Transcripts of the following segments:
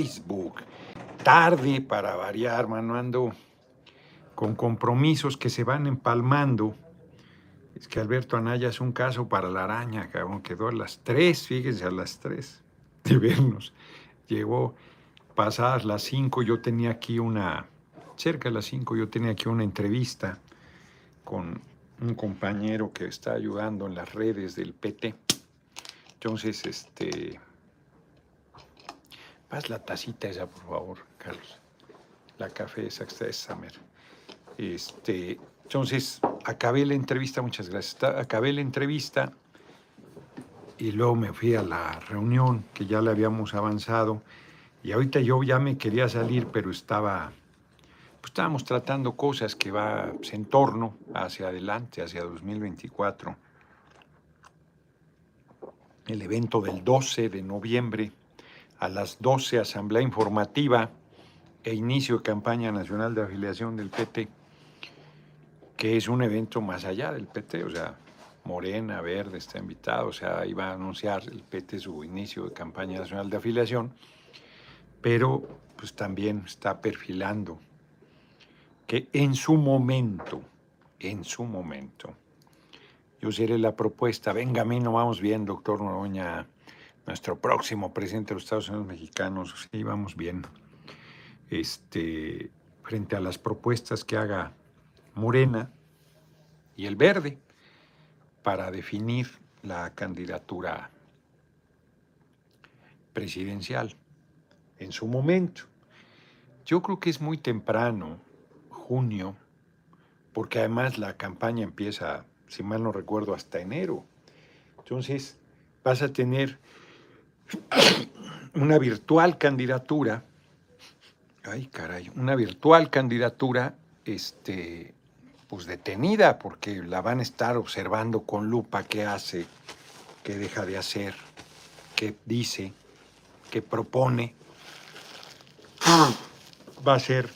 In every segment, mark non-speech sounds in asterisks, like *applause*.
Facebook. Tarde para variar, mano, ando con compromisos que se van empalmando. Es que Alberto Anaya es un caso para la araña, cabrón. Quedó a las tres, fíjense, a las tres de vernos. Llegó pasadas las cinco, yo tenía aquí una, cerca de las cinco, yo tenía aquí una entrevista con un compañero que está ayudando en las redes del PT. Entonces, este, Paz la tacita esa, por favor, Carlos. La café esa, esa Este, entonces, acabé la entrevista, muchas gracias. Acabé la entrevista y luego me fui a la reunión que ya le habíamos avanzado. Y ahorita yo ya me quería salir, pero estaba, pues estábamos tratando cosas que va pues, en torno hacia adelante, hacia 2024. El evento del 12 de noviembre a las 12 asamblea informativa e inicio de campaña nacional de afiliación del PT, que es un evento más allá del PT, o sea, Morena, Verde está invitado, o sea, iba a anunciar el PT su inicio de campaña nacional de afiliación, pero pues también está perfilando que en su momento, en su momento, yo seré la propuesta, venga a mí, no vamos bien, doctor Noroña, nuestro próximo presidente de los Estados Unidos mexicanos, sí, vamos bien, este, frente a las propuestas que haga Morena y el Verde para definir la candidatura presidencial en su momento. Yo creo que es muy temprano, junio, porque además la campaña empieza, si mal no recuerdo, hasta enero. Entonces, vas a tener *coughs* una virtual candidatura, ay caray, una virtual candidatura, este, pues detenida, porque la van a estar observando con lupa qué hace, qué deja de hacer, qué dice, qué propone. *coughs* Va a ser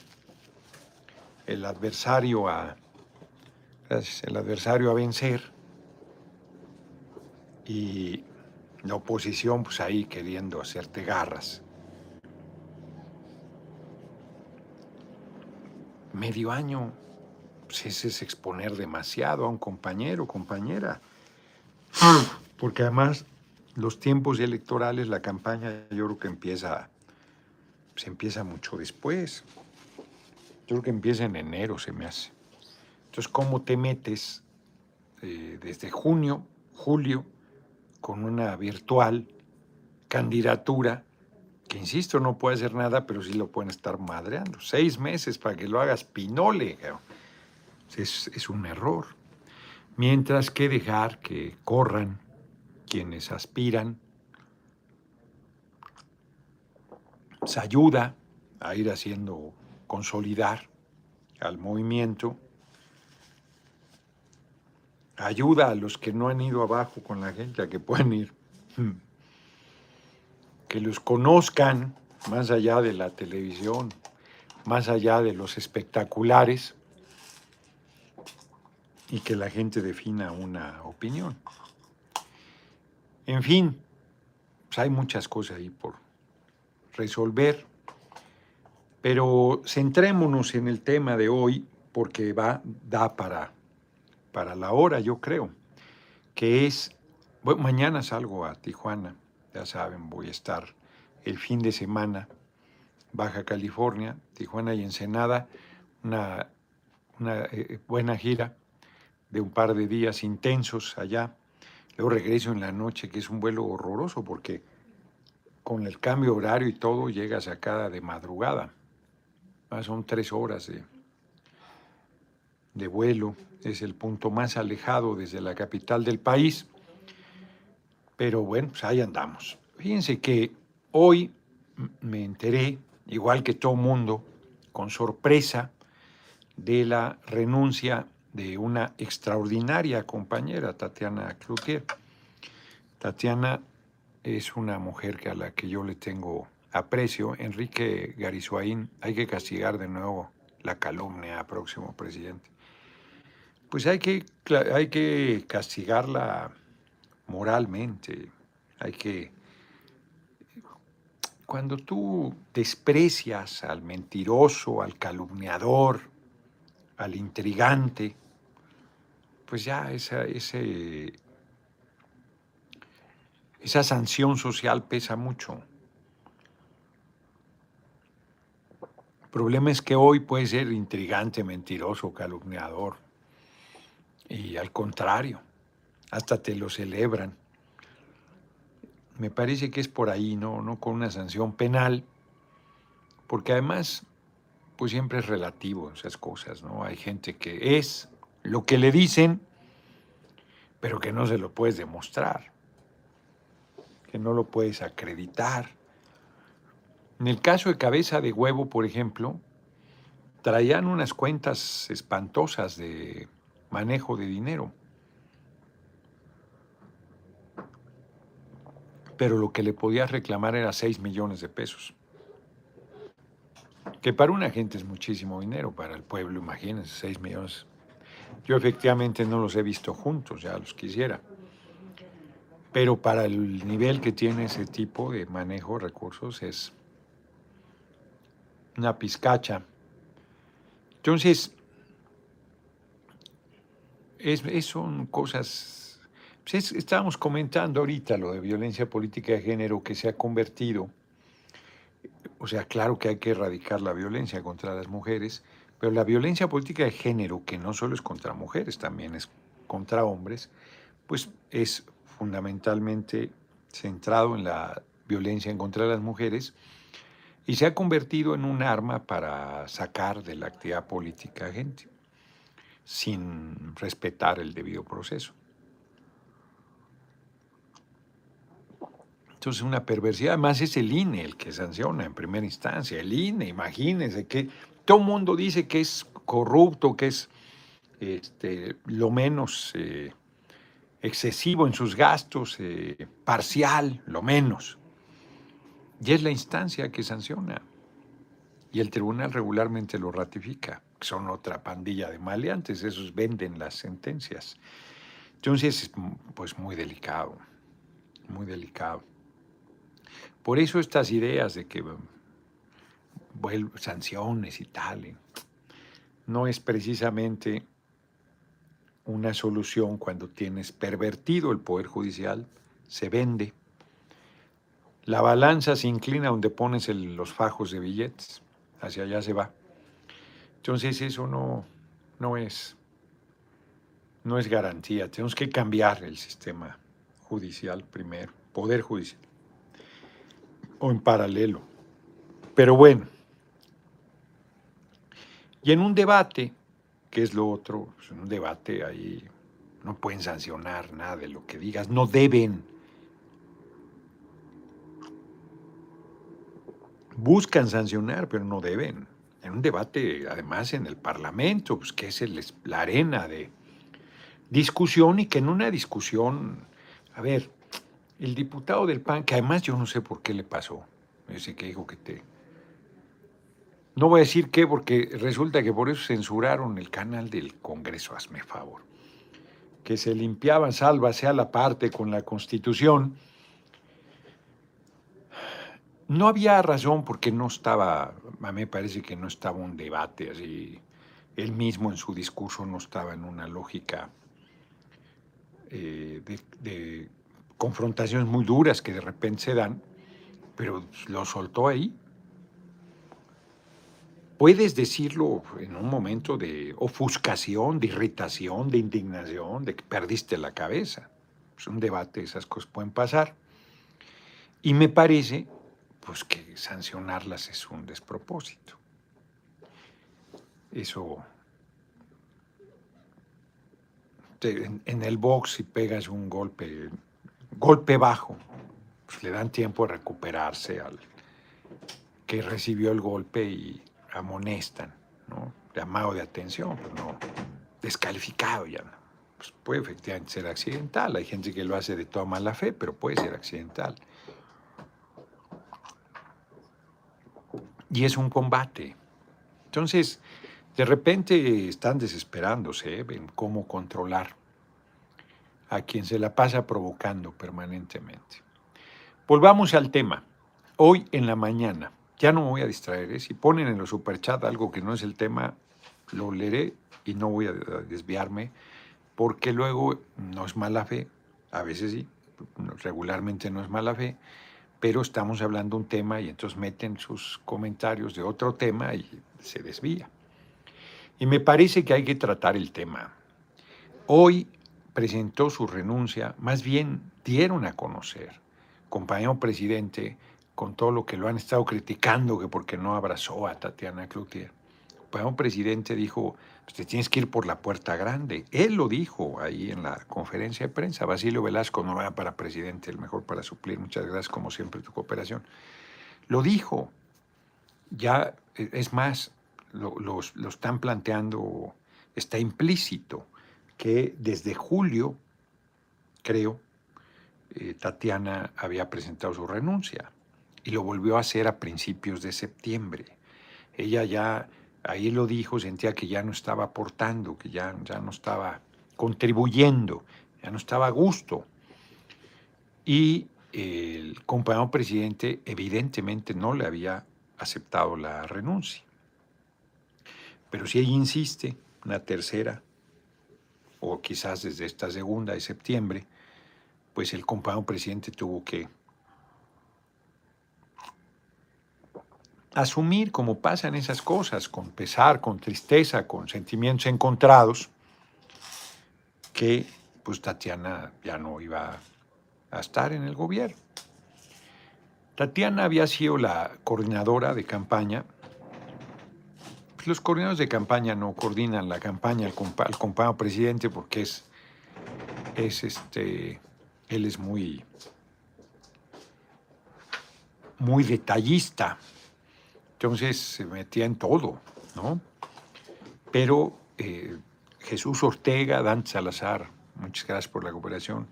el adversario a, el adversario a vencer. Y la oposición, pues ahí queriendo hacerte garras. Medio año, pues ese es exponer demasiado a un compañero, compañera. Porque además los tiempos electorales, la campaña, yo creo que empieza, se empieza mucho después. Yo creo que empieza en enero, se me hace. Entonces, ¿cómo te metes eh, desde junio, julio, con una virtual candidatura, que insisto, no puede hacer nada, pero sí lo pueden estar madreando. Seis meses para que lo hagas pinole. Es, es un error. Mientras que dejar que corran quienes aspiran, se ayuda a ir haciendo consolidar al movimiento ayuda a los que no han ido abajo con la gente a que puedan ir, hmm. que los conozcan más allá de la televisión, más allá de los espectaculares y que la gente defina una opinión. En fin, pues hay muchas cosas ahí por resolver, pero centrémonos en el tema de hoy porque va, da para para la hora, yo creo, que es, mañana salgo a Tijuana, ya saben, voy a estar el fin de semana, Baja California, Tijuana y Ensenada, una, una eh, buena gira de un par de días intensos allá. Luego regreso en la noche, que es un vuelo horroroso porque con el cambio horario y todo llegas acá de madrugada. Ah, son tres horas de, de vuelo, es el punto más alejado desde la capital del país, pero bueno, pues ahí andamos. Fíjense que hoy me enteré, igual que todo mundo, con sorpresa, de la renuncia de una extraordinaria compañera, Tatiana Cloutier. Tatiana es una mujer a la que yo le tengo aprecio. Enrique Garizuaín, hay que castigar de nuevo la calumnia próximo presidente pues hay que, hay que castigarla moralmente, hay que... cuando tú desprecias al mentiroso, al calumniador, al intrigante, pues ya esa, ese, esa sanción social pesa mucho. El problema es que hoy puede ser intrigante, mentiroso, calumniador. Y al contrario, hasta te lo celebran. Me parece que es por ahí, ¿no? No con una sanción penal, porque además, pues siempre es relativo esas cosas, ¿no? Hay gente que es lo que le dicen, pero que no se lo puedes demostrar que no lo puedes acreditar. En el caso de cabeza de huevo, por ejemplo, traían unas cuentas espantosas de manejo de dinero. Pero lo que le podías reclamar era 6 millones de pesos. Que para una gente es muchísimo dinero, para el pueblo, imagínense, 6 millones. Yo efectivamente no los he visto juntos, ya los quisiera pero para el nivel que tiene ese tipo de manejo de recursos es una pizcacha. Entonces, es, son cosas, pues estábamos comentando ahorita lo de violencia política de género que se ha convertido, o sea, claro que hay que erradicar la violencia contra las mujeres, pero la violencia política de género, que no solo es contra mujeres, también es contra hombres, pues es fundamentalmente centrado en la violencia en contra de las mujeres y se ha convertido en un arma para sacar de la actividad política a gente sin respetar el debido proceso. Entonces una perversidad, además es el INE el que sanciona en primera instancia, el INE, imagínense que todo el mundo dice que es corrupto, que es este, lo menos eh, excesivo en sus gastos, eh, parcial, lo menos. Y es la instancia que sanciona. Y el tribunal regularmente lo ratifica. Son otra pandilla de maleantes, esos venden las sentencias. Entonces, pues muy delicado, muy delicado. Por eso estas ideas de que bueno, sanciones y tal, no es precisamente una solución cuando tienes pervertido el poder judicial, se vende. La balanza se inclina donde pones los fajos de billetes, hacia allá se va. Entonces eso no, no es no es garantía. Tenemos que cambiar el sistema judicial primero, poder judicial, o en paralelo. Pero bueno, y en un debate ¿Qué es lo otro? Es pues, un debate ahí. No pueden sancionar nada de lo que digas. No deben. Buscan sancionar, pero no deben. En un debate, además, en el Parlamento, pues, que es la arena de discusión y que en una discusión, a ver, el diputado del PAN, que además yo no sé por qué le pasó, ese que dijo que te no voy a decir qué, porque resulta que por eso censuraron el canal del Congreso, hazme favor. Que se limpiaban, sálvase a la parte con la Constitución. No había razón porque no estaba, a mí me parece que no estaba un debate así. Él mismo en su discurso no estaba en una lógica eh, de, de confrontaciones muy duras que de repente se dan, pero lo soltó ahí puedes decirlo en un momento de ofuscación, de irritación, de indignación, de que perdiste la cabeza. Es un debate, esas cosas pueden pasar. Y me parece pues que sancionarlas es un despropósito. Eso en, el box si pegas un golpe, golpe bajo, pues le dan tiempo a recuperarse al que recibió el golpe y amonestan, ¿no? llamado de atención, pues no, descalificado ya. Pues puede efectivamente ser accidental, hay gente que lo hace de toda mala fe, pero puede ser accidental. Y es un combate. Entonces, de repente están desesperándose ¿eh? en cómo controlar a quien se la pasa provocando permanentemente. Volvamos al tema. hoy en la mañana, ya no me voy a distraer, ¿eh? si ponen en los superchats algo que no es el tema, lo leeré y no voy a desviarme, porque luego no es mala fe, a veces sí, regularmente no es mala fe, pero estamos hablando un tema y entonces meten sus comentarios de otro tema y se desvía. Y me parece que hay que tratar el tema. Hoy presentó su renuncia, más bien dieron a conocer, compañero presidente, con todo lo que lo han estado criticando, que porque no abrazó a Tatiana Cloutier. El compañero presidente dijo, pues te tienes que ir por la puerta grande. Él lo dijo ahí en la conferencia de prensa. Basilio Velasco no va para presidente, el mejor para suplir. Muchas gracias, como siempre, tu cooperación. Lo dijo. Ya, e, es más, lo, lo están planteando, está implícito que desde julio, creo, eh, Tatiana había presentado su renuncia y lo volvió a hacer a principios de septiembre. Ella ya, ahí lo dijo, sentía que ya no estaba aportando, que ya, ya no estaba contribuyendo, ya no estaba a gusto. Y el compañero presidente evidentemente no le había aceptado la renuncia. Pero si ella insiste, una tercera, o quizás desde esta segunda de septiembre, pues el compañero presidente tuvo que asumir como pasan esas cosas, con pesar, con tristeza, con sentimientos encontrados, que pues Tatiana ya no iba a estar en el gobierno. Tatiana había sido la coordinadora de campaña los coordinadores de campaña no coordinan la campaña al, compañero presidente porque es, es este, él es muy, muy detallista. Entonces se metía en todo, ¿no? Pero eh, Jesús Ortega, Dan Salazar, muchas gracias por la cooperación,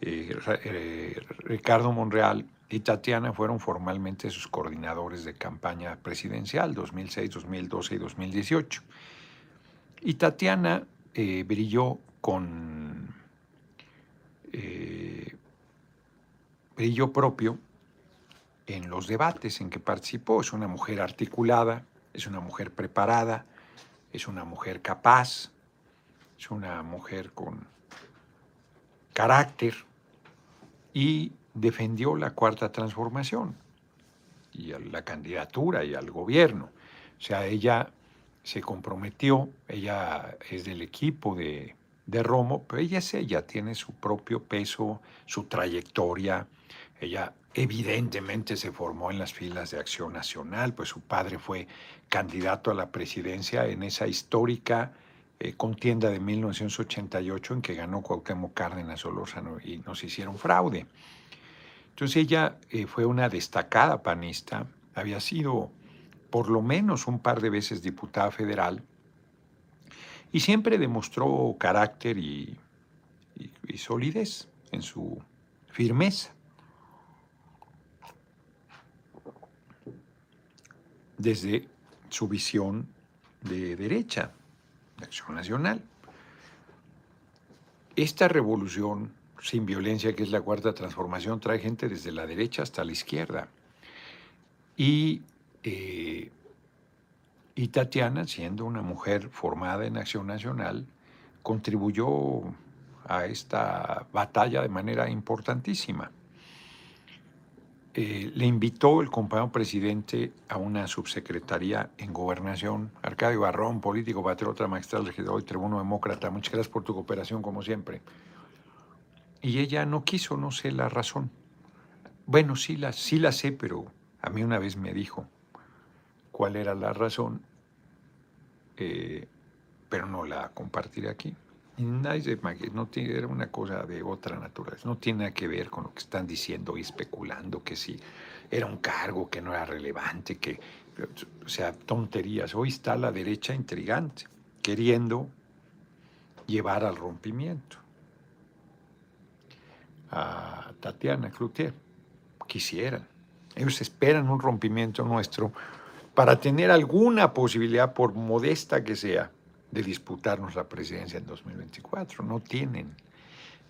eh, eh, Ricardo Monreal y Tatiana fueron formalmente sus coordinadores de campaña presidencial 2006, 2012 y 2018. Y Tatiana brilló con brillo propio en los debates en que participó. Es una mujer articulada, es una mujer preparada, es una mujer capaz, es una mujer con carácter y defendió la cuarta transformación y la candidatura y al gobierno. O sea, ella se comprometió, ella es del equipo de, de Romo, pero ella es ella, tiene su propio peso, su trayectoria. Ella evidentemente se formó en las filas de Acción Nacional, pues su padre fue candidato a la presidencia en esa histórica eh, contienda de 1988 en que ganó Cuauhtémoc Cárdenas Solórzano y nos hicieron fraude. Entonces ella eh, fue una destacada panista, había sido por lo menos un par de veces diputada federal y siempre demostró carácter y, y solidez en su firmeza. Desde su visión de derecha, de acción nacional. Esta revolución sin violencia, que es la cuarta transformación, trae gente desde la derecha hasta la izquierda. Y, eh, y Tatiana, siendo una mujer formada en Acción Nacional, contribuyó a esta batalla de manera importantísima. Eh, le invitó el compañero presidente a una subsecretaría en gobernación, Arcadio Barrón, político, patriota, magistral, regidor y tribuno demócrata. Muchas gracias por tu cooperación, como siempre. Y ella no quiso, no sé la razón. Bueno, sí la, sí la sé, pero a mí una vez me dijo cuál era la razón, eh, pero no la compartiré aquí. Y nadie no tiene, era una cosa de otra naturaleza, no tiene nada que ver con lo que están diciendo y especulando, que si era un cargo que no era relevante, que, o sea, tonterías. Hoy está la derecha intrigante, queriendo llevar al rompimiento a Tatiana Cloutier. Quisieran. Ellos esperan un rompimiento nuestro para tener alguna posibilidad, por modesta que sea, de disputarnos la presidencia en 2024. No tienen.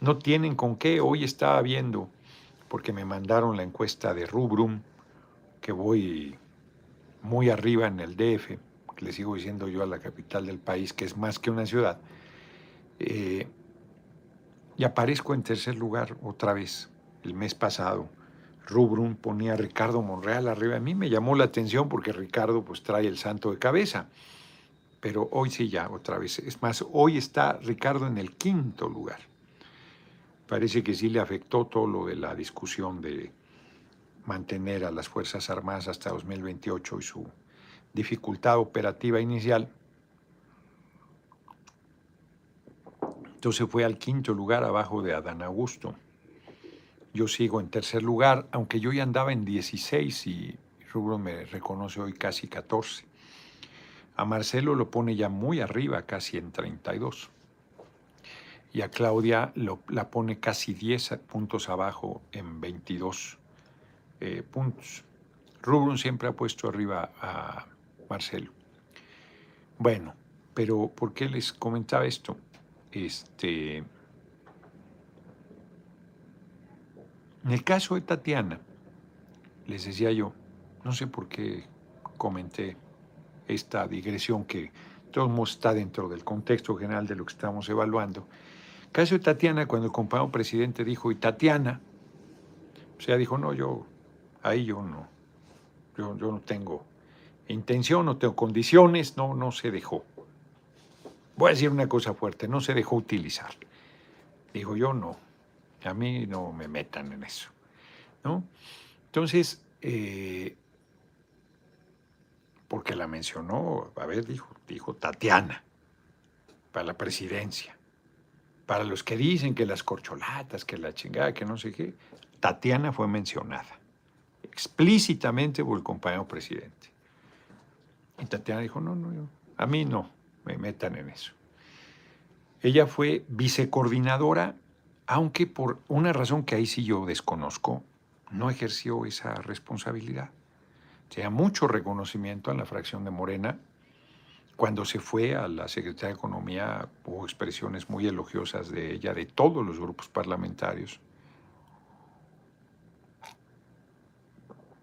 No tienen con qué. Hoy estaba viendo, porque me mandaron la encuesta de Rubrum, que voy muy arriba en el DF, que le sigo diciendo yo a la capital del país, que es más que una ciudad, eh, y aparezco en tercer lugar otra vez el mes pasado. Rubrum ponía a Ricardo Monreal arriba de mí, me llamó la atención porque Ricardo pues trae el santo de cabeza, pero hoy sí ya otra vez. Es más, hoy está Ricardo en el quinto lugar. Parece que sí le afectó todo lo de la discusión de mantener a las Fuerzas Armadas hasta 2028 y su dificultad operativa inicial. Entonces fue al quinto lugar abajo de Adán Augusto. Yo sigo en tercer lugar, aunque yo ya andaba en 16 y Rubro me reconoce hoy casi 14. A Marcelo lo pone ya muy arriba, casi en 32. Y a Claudia la pone casi 10 puntos abajo en 22 eh, puntos. Rubrum siempre ha puesto arriba a Marcelo. Bueno, pero ¿por qué les comentaba esto? Este, en el caso de Tatiana, les decía yo, no sé por qué comenté esta digresión que todo está dentro del contexto general de lo que estamos evaluando. Caso de Tatiana, cuando el compañero presidente dijo, y Tatiana, o sea, dijo, no, yo Ahí yo no, yo, no tengo intención, no tengo condiciones, no, no se dejó. Voy a decir una cosa fuerte, no se dejó utilizar. Dijo yo no, a mí no me metan en eso. ¿no? Entonces, eh, porque la mencionó, a ver, dijo, dijo Tatiana, para la presidencia. Para los que dicen que las corcholatas, que la chingada, que no sé qué, Tatiana fue mencionada explícitamente por el compañero presidente. Y Tatiana dijo, no, no, a mí no, me metan en eso. Ella fue vicecoordinadora, aunque por una razón que ahí sí yo desconozco, no ejerció esa responsabilidad. Tenía mucho reconocimiento en la fracción de Morena. Cuando se fue a la Secretaría de Economía hubo expresiones muy elogiosas de ella, de todos los grupos parlamentarios.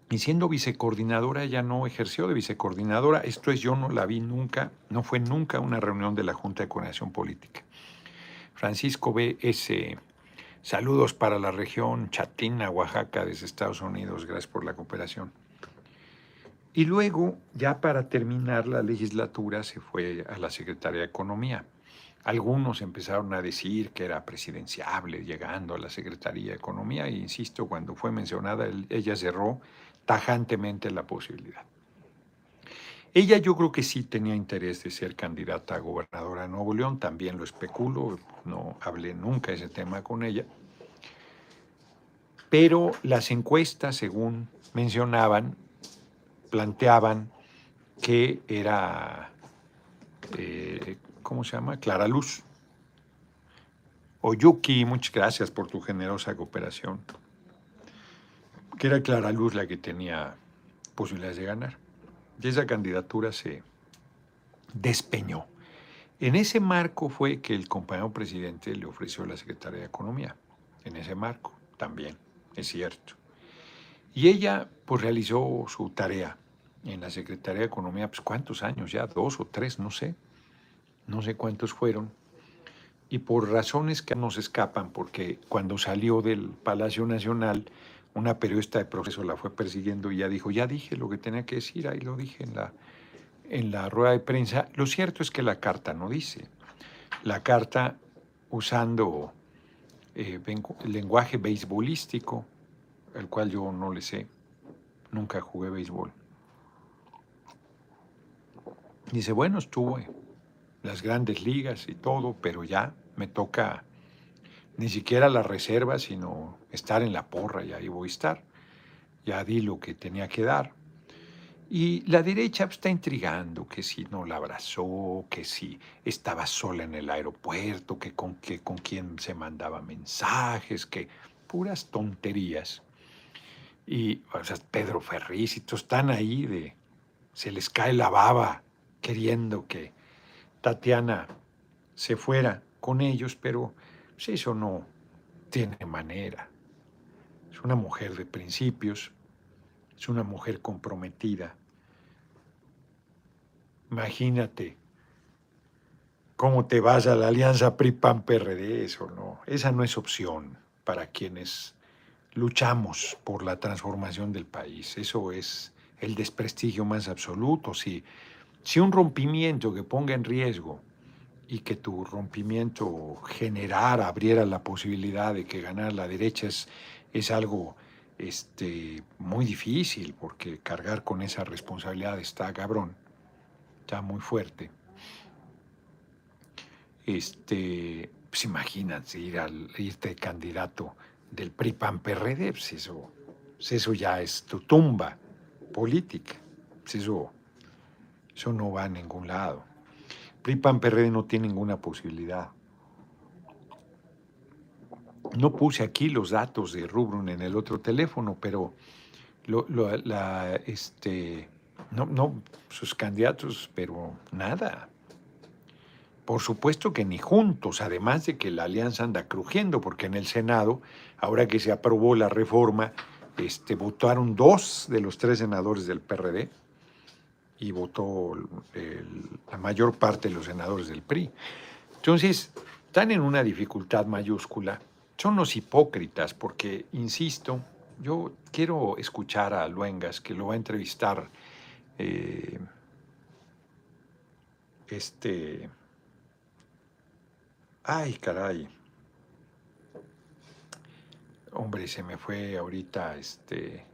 Y siendo vicecoordinadora, ella no ejerció de vicecoordinadora. Esto es, yo no la vi nunca, no fue nunca una reunión de la Junta de Coordinación Política. Francisco B.S. Saludos para la región Chatina, Oaxaca, desde Estados Unidos. Gracias por la cooperación. Y luego, ya para terminar la legislatura, se fue a la Secretaría de Economía. Algunos empezaron a decir que era presidenciable llegando a la Secretaría de Economía, e insisto, cuando fue mencionada, ella cerró tajantemente la posibilidad. Ella yo creo que sí tenía interés de ser candidata a gobernadora de Nuevo León, también lo especulo, no hablé nunca ese tema con ella, pero las encuestas, según mencionaban, planteaban que era, eh, ¿cómo se llama? Clara Luz. Oyuki, muchas gracias por tu generosa cooperación que era Clara Luz la que tenía posibilidades de ganar. Y esa candidatura se despeñó. En ese marco fue que el compañero presidente le ofreció la Secretaría de Economía. En ese marco también, es cierto. Y ella pues realizó su tarea en la Secretaría de Economía, pues cuántos años ya, dos o tres, no sé, no sé cuántos fueron. Y por razones que nos escapan, porque cuando salió del Palacio Nacional, una periodista de proceso la fue persiguiendo y ya dijo, ya dije lo que tenía que decir, ahí lo dije en la, en la rueda de prensa. Lo cierto es que la carta no dice. La carta usando eh, lenguaje beisbolístico, el cual yo no le sé, nunca jugué béisbol. Dice, bueno, estuve las grandes ligas y todo, pero ya me toca ni siquiera la reserva, sino estar en la porra y ahí voy a estar. Ya di lo que tenía que dar. Y la derecha está intrigando que si no la abrazó, que si estaba sola en el aeropuerto, que con, que con quién se mandaba mensajes, que puras tonterías. Y o sea, Pedro Ferricito están ahí de, se les cae la baba queriendo que Tatiana se fuera con ellos, pero pues eso no tiene manera. Es una mujer de principios, es una mujer comprometida. Imagínate cómo te vas a la alianza PRI-PAN-PRD, eso no, esa no es opción para quienes luchamos por la transformación del país. Eso es el desprestigio más absoluto. Si, si un rompimiento que ponga en riesgo y que tu rompimiento generara, abriera la posibilidad de que ganar la derecha es, es algo este, muy difícil, porque cargar con esa responsabilidad está cabrón, está muy fuerte. Este, pues imagínate ir al, irte candidato del PRI PAN PRD, pues eso, pues eso ya es tu tumba política. Pues eso, eso no va a ningún lado. PRI PAN PRD no tiene ninguna posibilidad. No puse aquí los datos de Rubrun en el otro teléfono, pero este, no, no, sus candidatos, pero nada. Por supuesto que ni juntos, además de que la alianza anda crujiendo, porque en el Senado, ahora que se aprobó la reforma, este, votaron dos de los tres senadores del PRD y votó la mayor parte de los senadores del PRI. Entonces, están en una dificultad mayúscula son los hipócritas, porque, insisto, yo quiero escuchar a Luengas, que lo va a entrevistar eh, este... Ay, caray. Hombre, se me fue ahorita este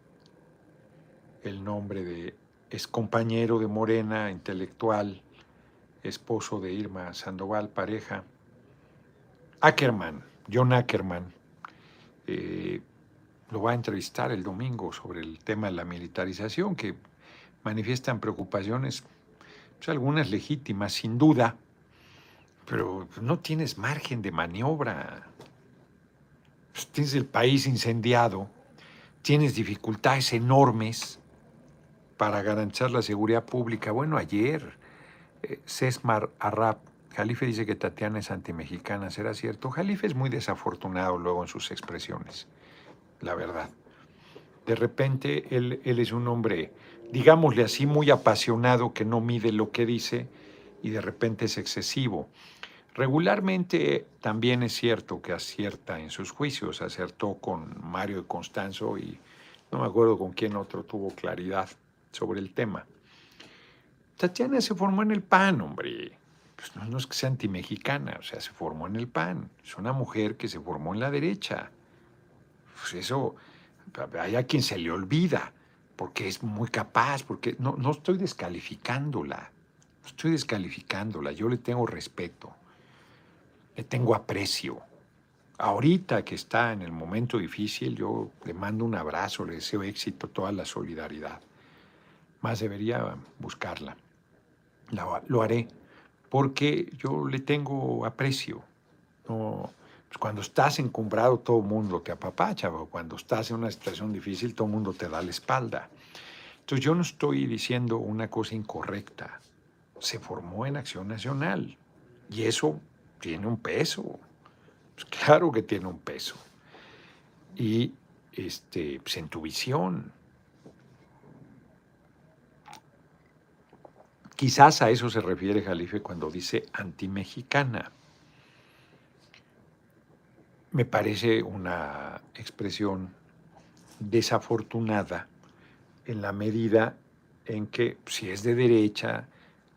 el nombre de es compañero de Morena, intelectual, esposo de Irma Sandoval, pareja. Ackerman. John Ackerman eh, lo va a entrevistar el domingo sobre el tema de la militarización, que manifiestan preocupaciones, pues, algunas legítimas, sin duda, pero no tienes margen de maniobra. Tienes el país incendiado, tienes dificultades enormes para garantizar la seguridad pública. Bueno, ayer eh, Cesmar Arrap Jalife dice que Tatiana es antimexicana, ¿será cierto? Jalife es muy desafortunado luego en sus expresiones, la verdad. De repente él es un hombre, digámosle así, muy apasionado que no mide lo que dice y de repente es excesivo. Regularmente también es cierto que acierta en sus juicios, acertó con Mario de Constanzo y no me acuerdo con quién otro tuvo claridad sobre el tema. Tatiana se formó en el PAN, hombre. Pues no, es que sea antimexicana, o sea, se formó en el PAN, es una mujer que se formó en la derecha. Pues eso, hay a quien se le olvida, porque es muy capaz, porque no, no estoy descalificándola, no estoy descalificándola, yo le tengo respeto, le tengo aprecio. Ahorita que está en el momento difícil, yo le mando un abrazo, le deseo éxito, toda la solidaridad. Más debería buscarla. lo haré porque yo le tengo aprecio. No, pues cuando estás encumbrado todo el mundo te apapacha, o cuando estás en una situación difícil todo el mundo te da la espalda. Entonces yo no estoy diciendo una cosa incorrecta. Se formó en Acción Nacional y eso tiene un peso. Pues claro que tiene un peso. Y este, pues en tu visión, Quizás a eso se refiere Jalife cuando dice antimexicana. Me parece una expresión desafortunada en la medida en que si es de derecha,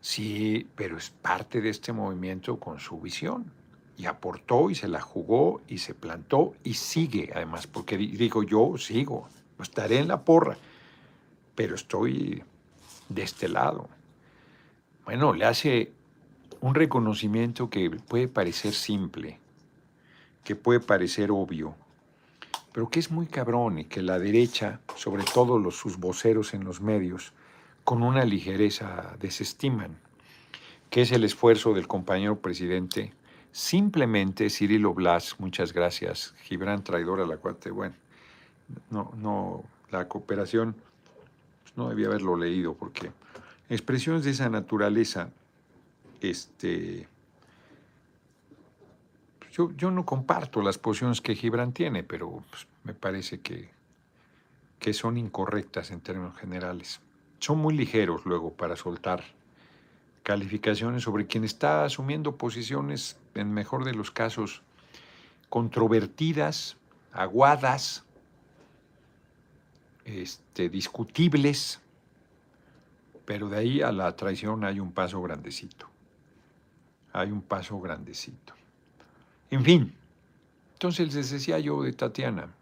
sí, pero es parte de este movimiento con su visión. Y aportó y se la jugó y se plantó y sigue además, porque digo yo sigo, estaré en la porra, pero estoy de este lado bueno, le hace un reconocimiento que puede parecer simple, que puede parecer obvio, pero que es muy cabrón y que la derecha, sobre todo los, sus voceros en los medios, con una ligereza desestiman, que es el esfuerzo del compañero presidente. Simplemente Cirilo Blas, muchas gracias, Gibran traidor a la cuate, bueno, no, no, la cooperación pues, no debía haberlo leído porque Expresiones de esa naturaleza, este, yo, yo no comparto las posiciones que Gibran tiene, pero pues, me parece que que son incorrectas en términos generales. Son muy ligeros luego para soltar calificaciones sobre quien está asumiendo posiciones, en mejor de los casos, controvertidas, aguadas, este, discutibles, pero de ahí a la traición hay un paso grandecito. Hay un paso grandecito. En fin, entonces les decía yo de Tatiana,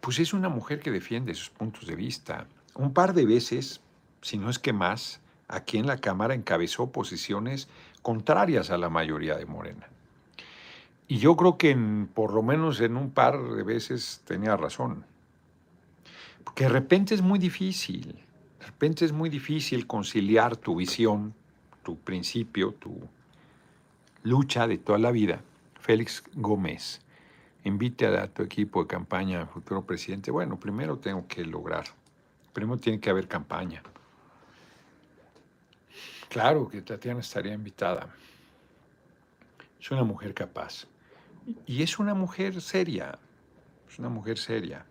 pues es una mujer que defiende sus puntos de vista. Un par de veces, si no es que más, aquí en la Cámara encabezó posiciones contrarias a la mayoría de Morena. Y yo creo que por lo menos en un par de veces tenía razón. Porque de repente es muy difícil, de repente es muy difícil conciliar tu visión, tu principio, tu lucha de toda la vida. Félix Gómez, invite a tu equipo de campaña, futuro presidente. Bueno, primero tengo que lograr, primero tiene que haber campaña. Claro que Tatiana estaría invitada. Es una mujer capaz. Y es una mujer seria. Es una mujer seria.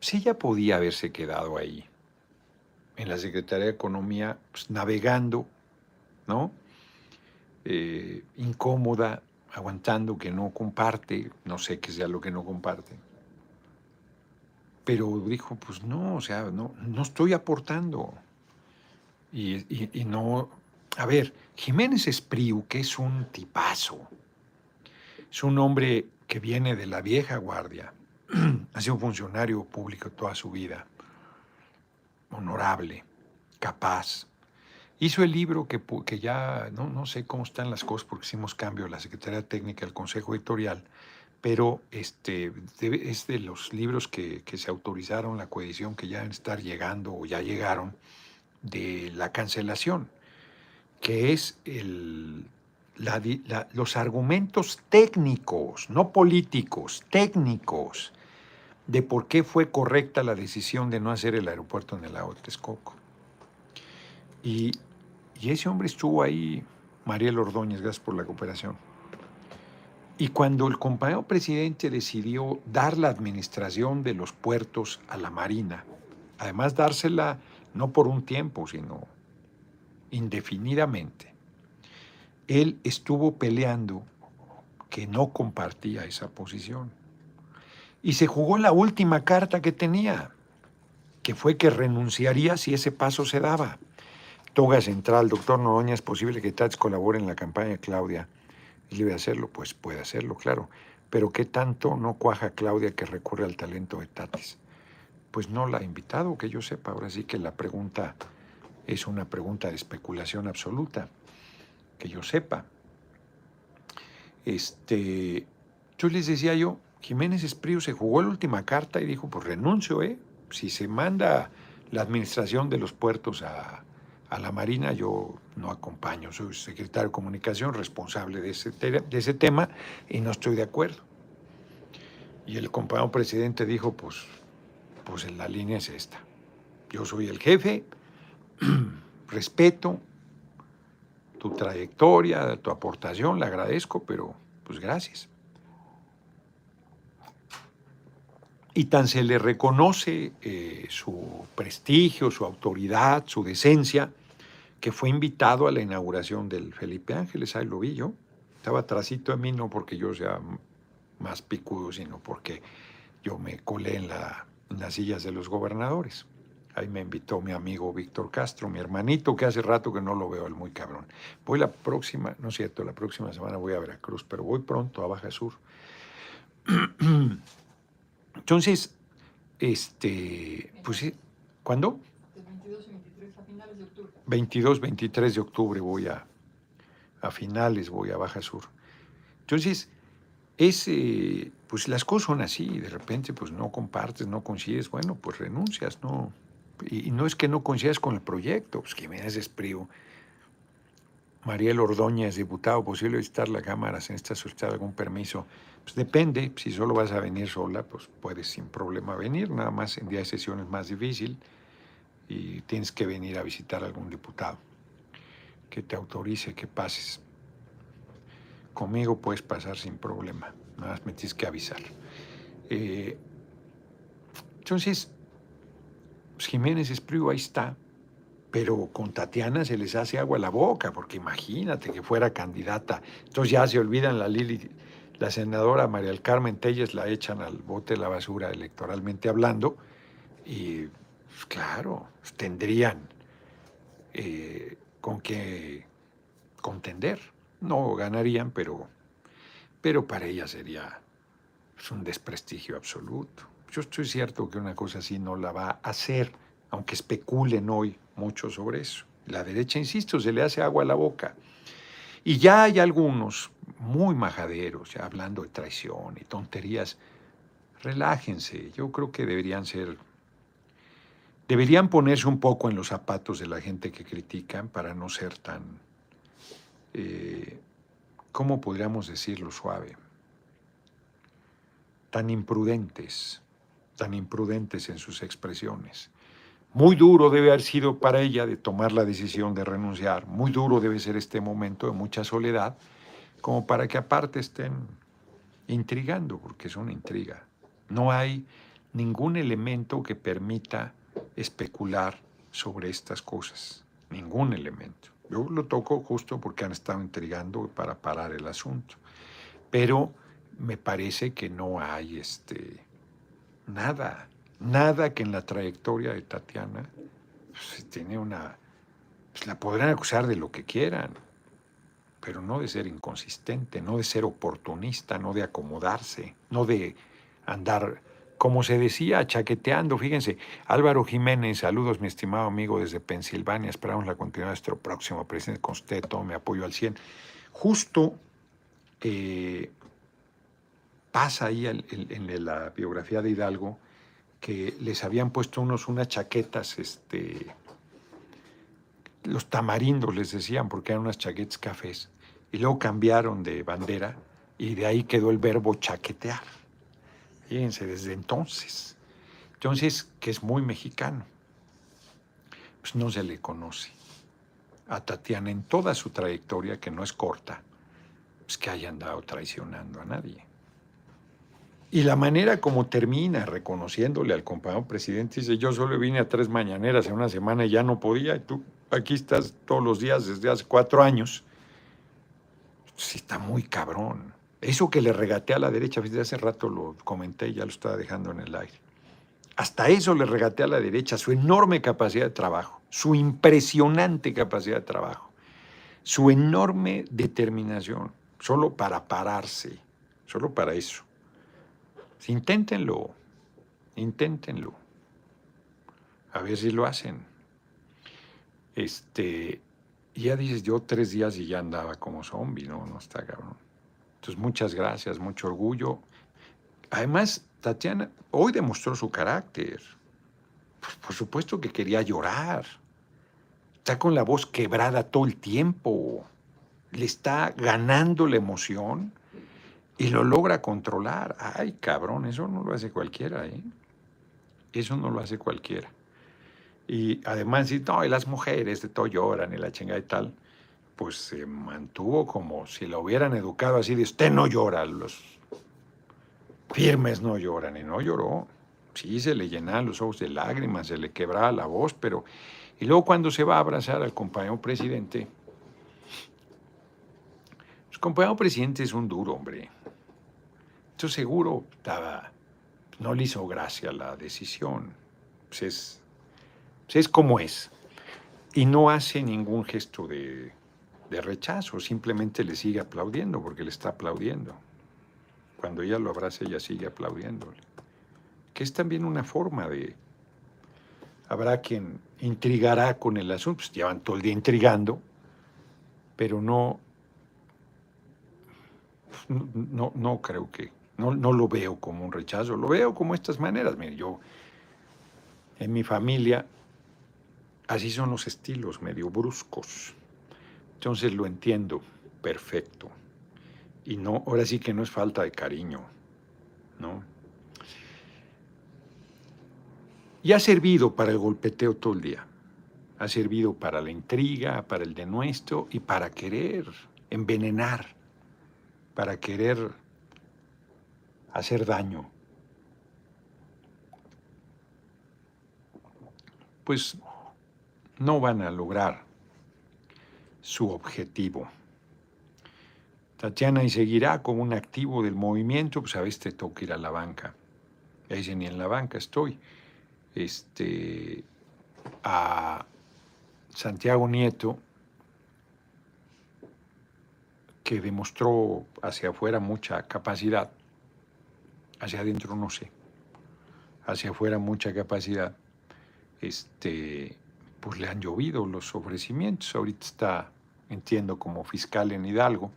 Si ella podía haberse quedado ahí, en la Secretaría de Economía, pues, navegando, ¿no? Eh, incómoda, aguantando que no comparte, no sé qué sea lo que no comparte. Pero dijo, pues no, o sea, no, no estoy aportando. Y, no, a ver, Jiménez Espriu, que es un tipazo, es un hombre que viene de la vieja guardia, *clears throat* ha sido funcionario público toda su vida, honorable, capaz. Hizo el libro que, que ya, no, no, sé cómo están las cosas porque hicimos cambio la Secretaría Técnica del Consejo Editorial, pero este, es de los libros que, que se autorizaron la coedición que ya deben estar llegando o ya llegaron de la cancelación, que es el, los argumentos técnicos, no políticos, técnicos, de por qué fue correcta la decisión de no hacer el aeropuerto en el lago Texcoco. Y, y ese hombre estuvo ahí, Mariel Ordóñez, gracias por la cooperación. Y cuando el compañero presidente decidió dar la administración de los puertos a la Marina, además dársela no por un tiempo, sino indefinidamente, él estuvo peleando que no compartía esa posición. Y se jugó la última carta que tenía, que fue que renunciaría si ese paso se daba. Toga Central, doctor Noroña, ¿es posible que Tats colabore en la campaña de Claudia? ¿Es libre de hacerlo? Pues puede hacerlo, claro. Pero ¿qué tanto no cuaja Claudia que recurre al talento de Tatis? pues no la ha invitado, que yo sepa. Ahora sí que la pregunta es una pregunta de especulación absoluta, que yo sepa. Este, yo les decía yo, Jiménez Esprío se jugó la última carta y dijo, pues renuncio, ¿eh? Si se manda la administración de los puertos a, a la Marina, yo no acompaño, soy secretario de comunicación responsable de ese, de ese tema y no estoy de acuerdo. Y el compañero presidente dijo, pues pues la línea es esta. Yo soy el jefe, *clears throat* respeto tu trayectoria, tu aportación, le agradezco, pero pues gracias. Y tan se le reconoce eh, su prestigio, su autoridad, su decencia, que fue invitado a la inauguración del Felipe Ángeles, ahí lo vi yo. Estaba trasito de mí, no porque yo sea más picudo, sino porque yo me colé en la en las sillas de los gobernadores. Ahí me invitó mi amigo Víctor Castro, mi hermanito, que hace rato que no lo veo, el muy cabrón. Voy la próxima, no es cierto, la próxima semana voy a Veracruz, pero voy pronto a Baja Sur. *clears throat* Entonces, este, pues, ¿cuándo? 22 y 23, a finales de octubre. 22, 23 de octubre voy a, a finales, voy a Baja Sur. Entonces, es, pues las cosas son así, de repente pues no compartes, no consigues, bueno, pues renuncias, ¿no? Y, no es que no coincidas con el proyecto, pues que me haces frío. Mariel Ordóñez, diputado, posible visitar la Cámara, ¿se necesita solicitar algún permiso? Pues depende, si solo vas a venir sola, pues puedes sin problema venir, nada más en día de sesión es más difícil y tienes que venir a visitar a algún diputado que te autorice que pases. Conmigo puedes pasar sin problema, nada más me tienes que avisar. Eh, entonces, Pues Jiménez ahí está, pero con Tatiana se les hace agua a la boca, porque imagínate que fuera candidata. Entonces ya se olvidan la Lili, la senadora María del Carmen Telles la echan al bote de la basura electoralmente hablando, y pues, claro, tendrían eh, con qué contender. No ganarían, pero, pero para ella sería pues, un desprestigio absoluto. Yo estoy cierto que una cosa así no la va a hacer, aunque especulen hoy mucho sobre eso. La derecha, insisto, se le hace agua a la boca. Y ya hay algunos muy majaderos, ya hablando de traición y tonterías. Relájense, yo creo que deberían ser, deberían ponerse un poco en los zapatos de la gente que critican para no ser tan, eh, ¿cómo podríamos decirlo suave? Tan imprudentes, tan imprudentes en sus expresiones. Muy duro debe haber sido para ella de tomar la decisión de renunciar, muy duro debe ser este momento de mucha soledad, como para que aparte estén intrigando, porque es una intriga. No hay ningún elemento que permita especular sobre estas cosas, ningún elemento. Yo lo toco justo porque han estado intrigando para parar el asunto, pero me parece que no hay este, nada Nada que en la trayectoria de Tatiana pues, tiene una... Pues, la podrán acusar de lo que quieran, pero no de ser inconsistente, no de ser oportunista, no de acomodarse, no de andar, como se decía, chaqueteando. Fíjense, Álvaro Jiménez, saludos mi estimado amigo desde Pensilvania, esperamos la continuidad de nuestro próximo presidente, con usted todo mi apoyo al 100. Justo eh, pasa ahí en la biografía de Hidalgo, que les habían puesto unos unas chaquetas, este, los tamarindos les decían, porque eran unas chaquetas cafés, y luego cambiaron de bandera y de ahí quedó el verbo chaquetear. Fíjense, desde entonces. Entonces, que es muy mexicano, pues no se le conoce a Tatiana en toda su trayectoria, que no es corta, pues que haya andado traicionando a nadie. Y la manera como termina reconociéndole al compañero presidente, dice, yo solo vine a tres mañaneras en una semana y ya no podía, y tú aquí estás todos los días desde hace cuatro años. Sí, está muy cabrón. Eso que le regatea a la derecha, desde hace rato lo comenté, ya lo estaba dejando en el aire. Hasta eso le regatea a la derecha, su enorme capacidad de trabajo, su impresionante capacidad de trabajo, su enorme determinación, solo para pararse, solo para eso. Inténtenlo, inténtenlo. A ver si lo hacen. Este, ya dices, yo tres días y ya andaba como zombie, ¿no? No está cabrón. Entonces, muchas gracias, mucho orgullo. Además, Tatiana hoy demostró su carácter. Pues, por supuesto que quería llorar. Está con la voz quebrada todo el tiempo. Le está ganando la emoción y lo logra controlar. Ay, cabrón, eso no lo hace cualquiera, ¿eh? Eso no lo hace cualquiera. Y además, si no, las mujeres de todo lloran y la chingada y tal, pues se mantuvo como si lo hubieran educado así de usted no llora, los firmes no lloran, y no lloró. Sí, se le llenaban los ojos de lágrimas, se le quebraba la voz, pero... Y luego cuando se va a abrazar al compañero presidente, el compañero presidente es un duro, hombre. Yo seguro estaba, no le hizo gracia la decisión. Pues es, pues es como es. Y no hace ningún gesto de, de rechazo, simplemente le sigue aplaudiendo porque le está aplaudiendo. Cuando ella lo abraza, ella sigue aplaudiéndole. Que es también una forma de... Habrá quien intrigará con el asunto, pues llevan todo el día intrigando, pero no, no, no creo que, no, lo veo como un rechazo, lo veo como estas maneras. Mire, yo, en mi familia, así son los estilos, medio bruscos. Entonces lo entiendo perfecto. Y no, ahora sí que no es falta de cariño, ¿no? Y ha servido para el golpeteo todo el día. Ha servido para la intriga, para el denuestro y para querer envenenar, para querer hacer daño. pues no van a lograr su objetivo. Tatiana y seguirá como un activo del movimiento, pues a veces te toca ir a la banca. Ya dice, ni en la banca estoy. Este, a Santiago Nieto, que demostró hacia afuera mucha capacidad, hacia adentro no sé, hacia afuera mucha capacidad, este, pues le han llovido los ofrecimientos. Ahorita está, entiendo, como fiscal en Hidalgo.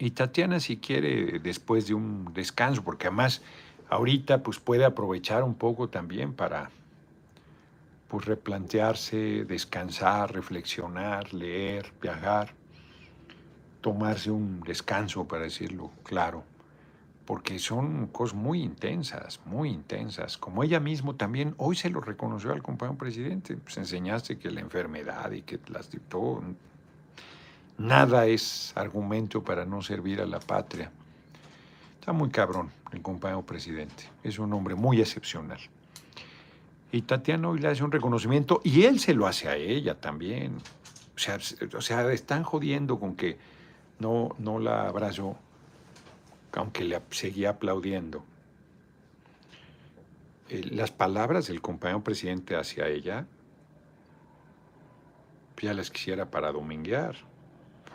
Y Tatiana, si quiere, después de un descanso, porque además ahorita pues puede aprovechar un poco también para pues replantearse, descansar, reflexionar, leer, viajar, tomarse un descanso, para decirlo claro, porque son cosas muy intensas, muy intensas. Como ella mismo también hoy se lo reconoció al compañero presidente, pues enseñaste que la enfermedad y que las todo, nada es argumento para no servir a la patria. Está muy cabrón el compañero presidente, es un hombre muy excepcional. Y Tatiana hoy le hace un reconocimiento y él se lo hace a ella también. O sea, o sea están jodiendo con que no, no la abrazó, aunque le seguía aplaudiendo. Eh, las palabras del compañero presidente hacia ella, ya las quisiera para dominguear.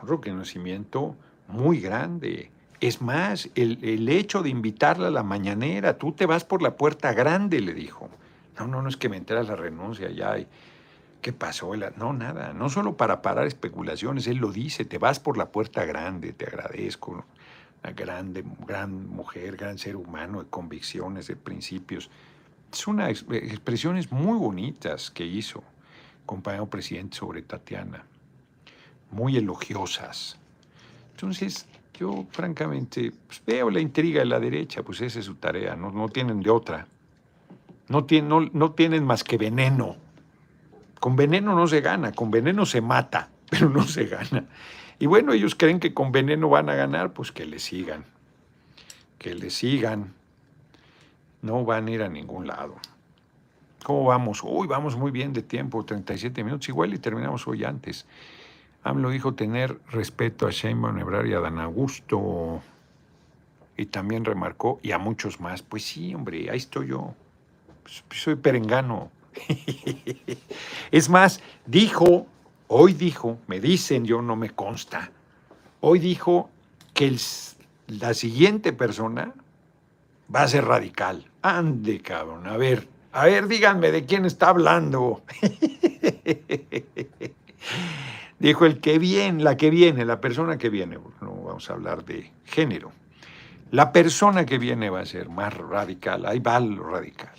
Un reconocimiento muy grande. Es más, el, el hecho de invitarla a la mañanera, tú te vas por la puerta grande, le dijo. No, no, no es que me enteras la renuncia ya. Y, ¿Qué pasó? No, nada. No solo para parar especulaciones, él lo dice, te vas por la puerta grande, te agradezco. Una grande, gran mujer, gran ser humano, de convicciones, de principios. Son unas expresiones muy bonitas que hizo compañero presidente sobre Tatiana, muy elogiosas. Entonces, yo francamente pues, veo la intriga de la derecha, pues esa es su tarea, no, no tienen de otra. No, no, tienen más que veneno. Con veneno no se gana, con veneno se mata, *laughs* pero no se gana. Y bueno, ellos creen que con veneno van a ganar, pues que le sigan, que le sigan. No van a ir a ningún lado. ¿Cómo vamos? Uy, vamos muy bien de tiempo, 37 minutos, igual y terminamos hoy antes. AMLO dijo tener respeto a Sheinbaum Ebrard y a Dan Augusto. Y también remarcó, y a muchos más, pues sí, hombre, ahí estoy yo. Soy perengano. es más, dijo, hoy dijo, me dicen, yo no me consta, hoy dijo que la siguiente persona va a ser radical. Ande, cabrón, a ver, a ver, díganme de quién está hablando. *laughs* dijo el que viene, la que viene, la persona que viene, no vamos a hablar de género. La persona que viene va a ser más radical, ahí va lo radical.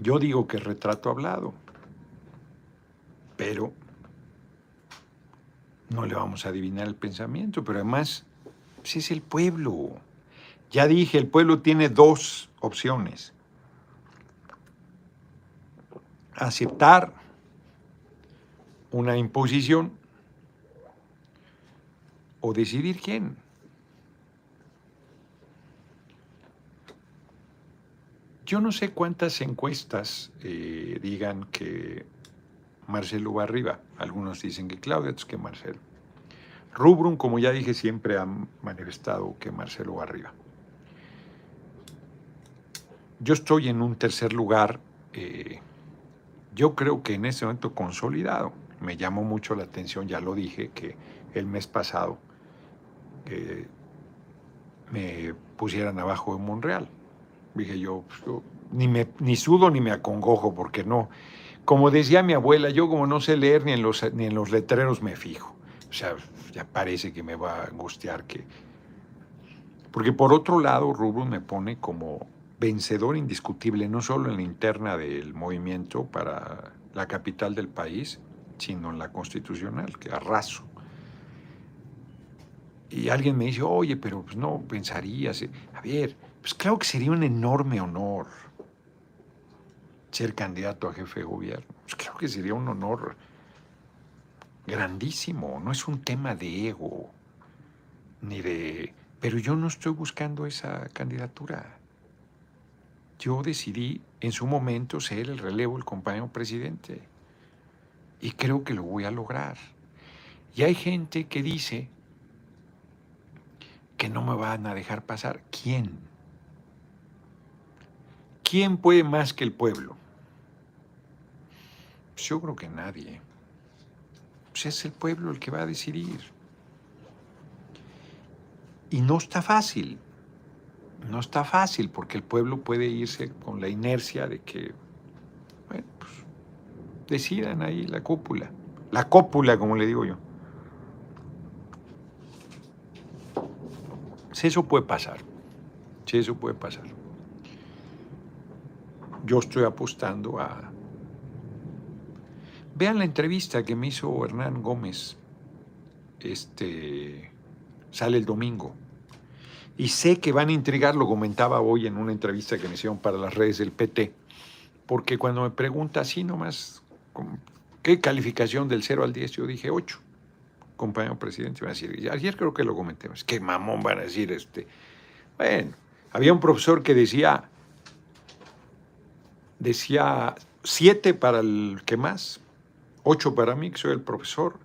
Yo digo que retrato hablado, pero no le vamos a adivinar el pensamiento, pero además, si es el pueblo. Ya dije, el pueblo tiene dos opciones. Aceptar una imposición o decidir quién. Yo no sé cuántas encuestas eh, digan que Marcelo va arriba. Algunos dicen que Claudia, otros que Marcelo. Rubrum, como ya dije, siempre ha manifestado que Marcelo va arriba. Yo estoy en un tercer lugar, eh, yo creo que en este momento consolidado. Me llamó mucho la atención, ya lo dije, que el mes pasado eh, me pusieran abajo de Monreal. Dije yo, pues, ni, me, ni sudo ni me acongojo, porque no. Como decía mi abuela, yo como no sé leer ni en los, ni en los letreros me fijo. O sea, ya parece que me va a angustiar que... Porque por otro lado, Rubro me pone como vencedor indiscutible, no solo en la interna del movimiento para la capital del país, sino en la constitucional, que arraso. Y alguien me dice, oye, pero pues no pensarías. A ver, pues claro que sería un enorme honor ser candidato a jefe de gobierno. Pues claro que sería un honor grandísimo. No es un tema de ego, ni de... Pero yo no estoy buscando esa candidatura. yo decidí en su momento ser el relevo del compañero presidente. Y creo que lo voy a lograr. Y hay gente que dice que no me van a dejar pasar. ¿Quién? ¿Quién puede más que el pueblo? Pues yo creo que nadie. Pues es el pueblo el que va a decidir. Y no está fácil. No está fácil porque el pueblo puede irse con la inercia de que, bueno, pues decidan ahí la cúpula. La cópula, como le digo yo. Si eso puede pasar. Si eso puede pasar. Yo estoy apostando a... Vean la entrevista que me hizo Hernán Gómez. Este sale el domingo. Y sé que van a intrigar, lo comentaba hoy en una entrevista que me hicieron para las redes del PT, porque cuando me pregunta así nomás, ¿qué calificación del 0 al 10? Yo dije 8, compañero presidente. Va a decir, ayer creo que lo comenté, es que mamón van a decir este. Bueno, había un profesor que decía, decía 7 para el que más, 8 para mí, que soy el profesor,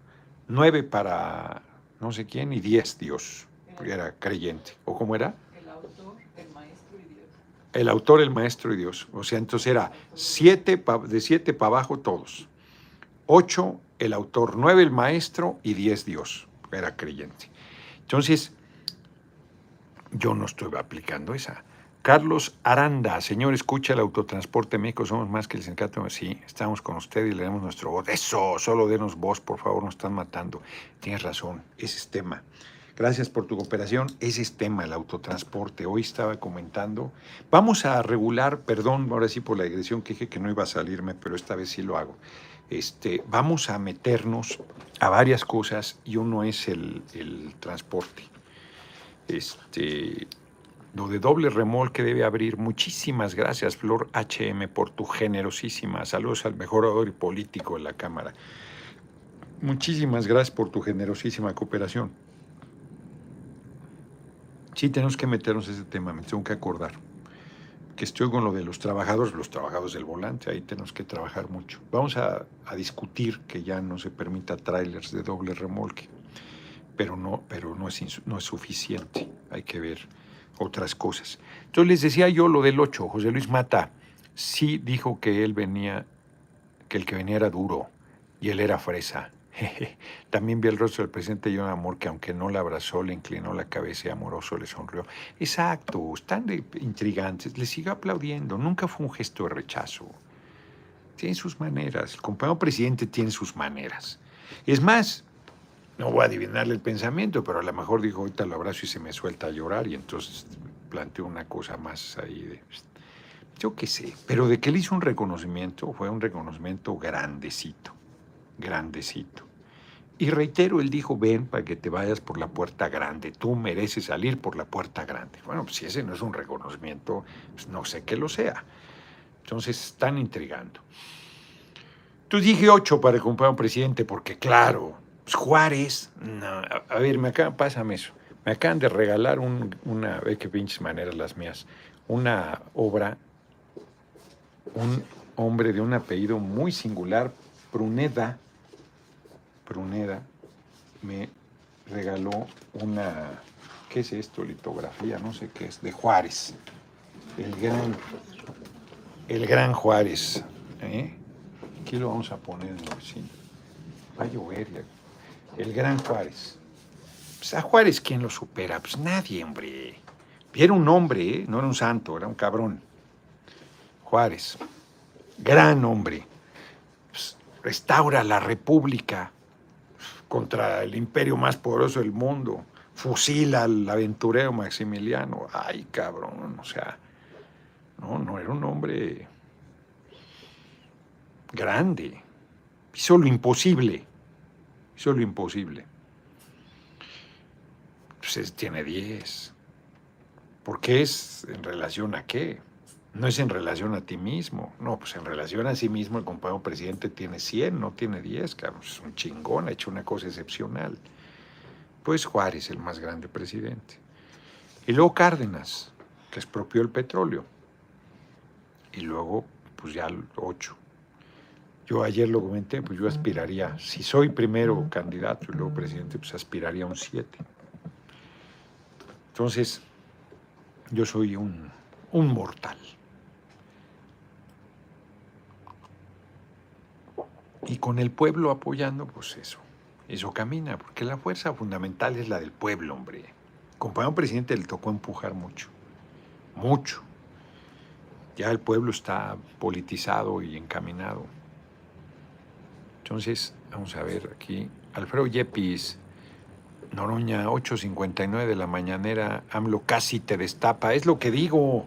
9 para no sé quién, y diez Dios, porque era creyente. ¿O cómo era? El autor, el maestro y Dios. El autor, el maestro y Dios. O sea, entonces era siete de siete para abajo todos. Ocho el autor, nueve el maestro y diez Dios. Era creyente. Entonces, yo no estoy aplicando esa. Carlos Aranda, señor, escucha el autotransporte México, somos más que el sindicato. Sí, estamos con usted y le damos nuestro voz. Eso, solo denos voz, por favor, nos están matando. Tienes razón, ese es tema. Gracias por tu cooperación. Ese es tema, el autotransporte. Hoy estaba comentando. Vamos a regular, perdón, ahora sí por la digresión que dije que no iba a salirme, pero esta vez sí lo hago. Este, vamos a meternos a varias cosas y uno es el, el transporte. Este, lo de doble remolque debe abrir. Muchísimas gracias, Flor HM, por tu generosísima. Saludos al mejorador y político de la Cámara. Muchísimas gracias por tu generosísima cooperación. Sí, tenemos que meternos en ese tema, me tengo que acordar. Que estoy con lo de los trabajadores, los trabajadores del volante, ahí tenemos que trabajar mucho. Vamos a, a discutir que ya no se permita trailers de doble remolque, pero no, pero no es, no es suficiente. Hay que ver otras cosas. Entonces les decía yo lo del 8, José Luis Mata sí dijo que él venía, que el que venía era duro y él era fresa. *laughs* También vi el rostro del presidente John Amor que aunque no la abrazó, le inclinó la cabeza y amoroso le sonrió. Exacto, están intrigantes, le sigo aplaudiendo, nunca fue un gesto de rechazo. Tiene sus maneras, el compañero presidente tiene sus maneras. Es más, no voy a adivinarle el pensamiento, pero a lo mejor dijo, ahorita lo abrazo y se me suelta a llorar y entonces planteó una cosa más ahí de... Yo qué sé, pero de que él hizo un reconocimiento, fue un reconocimiento grandecito, grandecito. Y reitero, él dijo, ven para que te vayas por la puerta grande, tú mereces salir por la puerta grande. Bueno, pues si ese no es un reconocimiento, pues no sé qué lo sea. Entonces están intrigando. Tú dije ocho para comprar un presidente, porque claro, pues, Juárez, no, a, ver, me acaban, pásame eso. Me acaban de regalar una, ve qué pinches maneras las mías, una obra, un hombre de un apellido muy singular, Pruneda, Pruneda, me regaló una, ¿qué es esto? Litografía, no sé qué es, de Juárez, el gran, el gran Juárez. ¿eh? Aquí lo vamos a poner en el vecino. Va a llover ya el gran Juárez. Pues a Juárez, ¿quién lo supera? Pues nadie, hombre. era un hombre, ¿eh? no era un santo, era un cabrón. Juárez, gran hombre. Pues, restaura la república contra el imperio más poderoso del mundo. Fusila al aventurero Maximiliano. Ay, cabrón, o sea, no, no era un hombre grande. Hizo lo imposible Hizo lo imposible. Pues tiene 10. ¿Por qué es en relación a qué? No es en relación a ti mismo. No, pues en relación a sí mismo el compañero presidente tiene 100, no tiene 10, cabrón. Es un chingón, ha hecho una cosa excepcional. Pues Juárez, el más grande presidente. Y luego Cárdenas, que expropió el petróleo. y luego pues ya el 8. Yo ayer lo comenté, pues yo aspiraría, si soy primero candidato y luego presidente, pues aspiraría a un 7. Entonces, yo soy un, un mortal. Y con el pueblo apoyando, pues eso, eso camina, porque la fuerza fundamental es la del pueblo, hombre. Compañero presidente le tocó empujar mucho, mucho. Ya el pueblo está politizado y encaminado. Entonces, vamos a ver aquí, Alfredo Yepis, Noroña, 8.59 de la mañanera, AMLO casi te destapa, es lo que digo.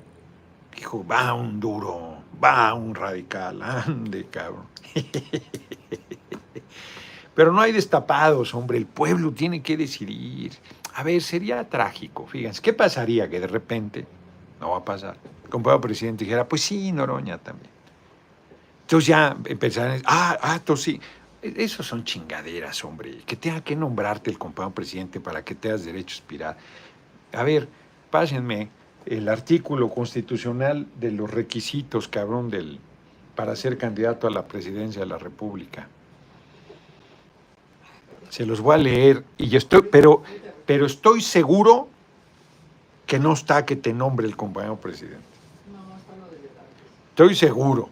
Dijo, va un duro, va un radical, *laughs* ande cabrón. *laughs* Pero no hay destapados, hombre, el pueblo tiene que decidir. A ver, sería trágico, fíjense, ¿qué pasaría que de repente, no va a pasar, el compañero presidente dijera, pues sí, Noroña también. Entonces ya empezaron, ah, ah, tú sí. Esos son chingaderas, hombre. Que tenga que nombrarte el compañero presidente para que te das derecho a aspirar. A ver, pásenme el artículo constitucional de los requisitos, cabrón, del, para ser candidato a la presidencia de la República. Se los voy a leer y yo estoy, pero, pero estoy seguro que no está que te nombre el compañero presidente. No, no está lo de detalles. Estoy seguro.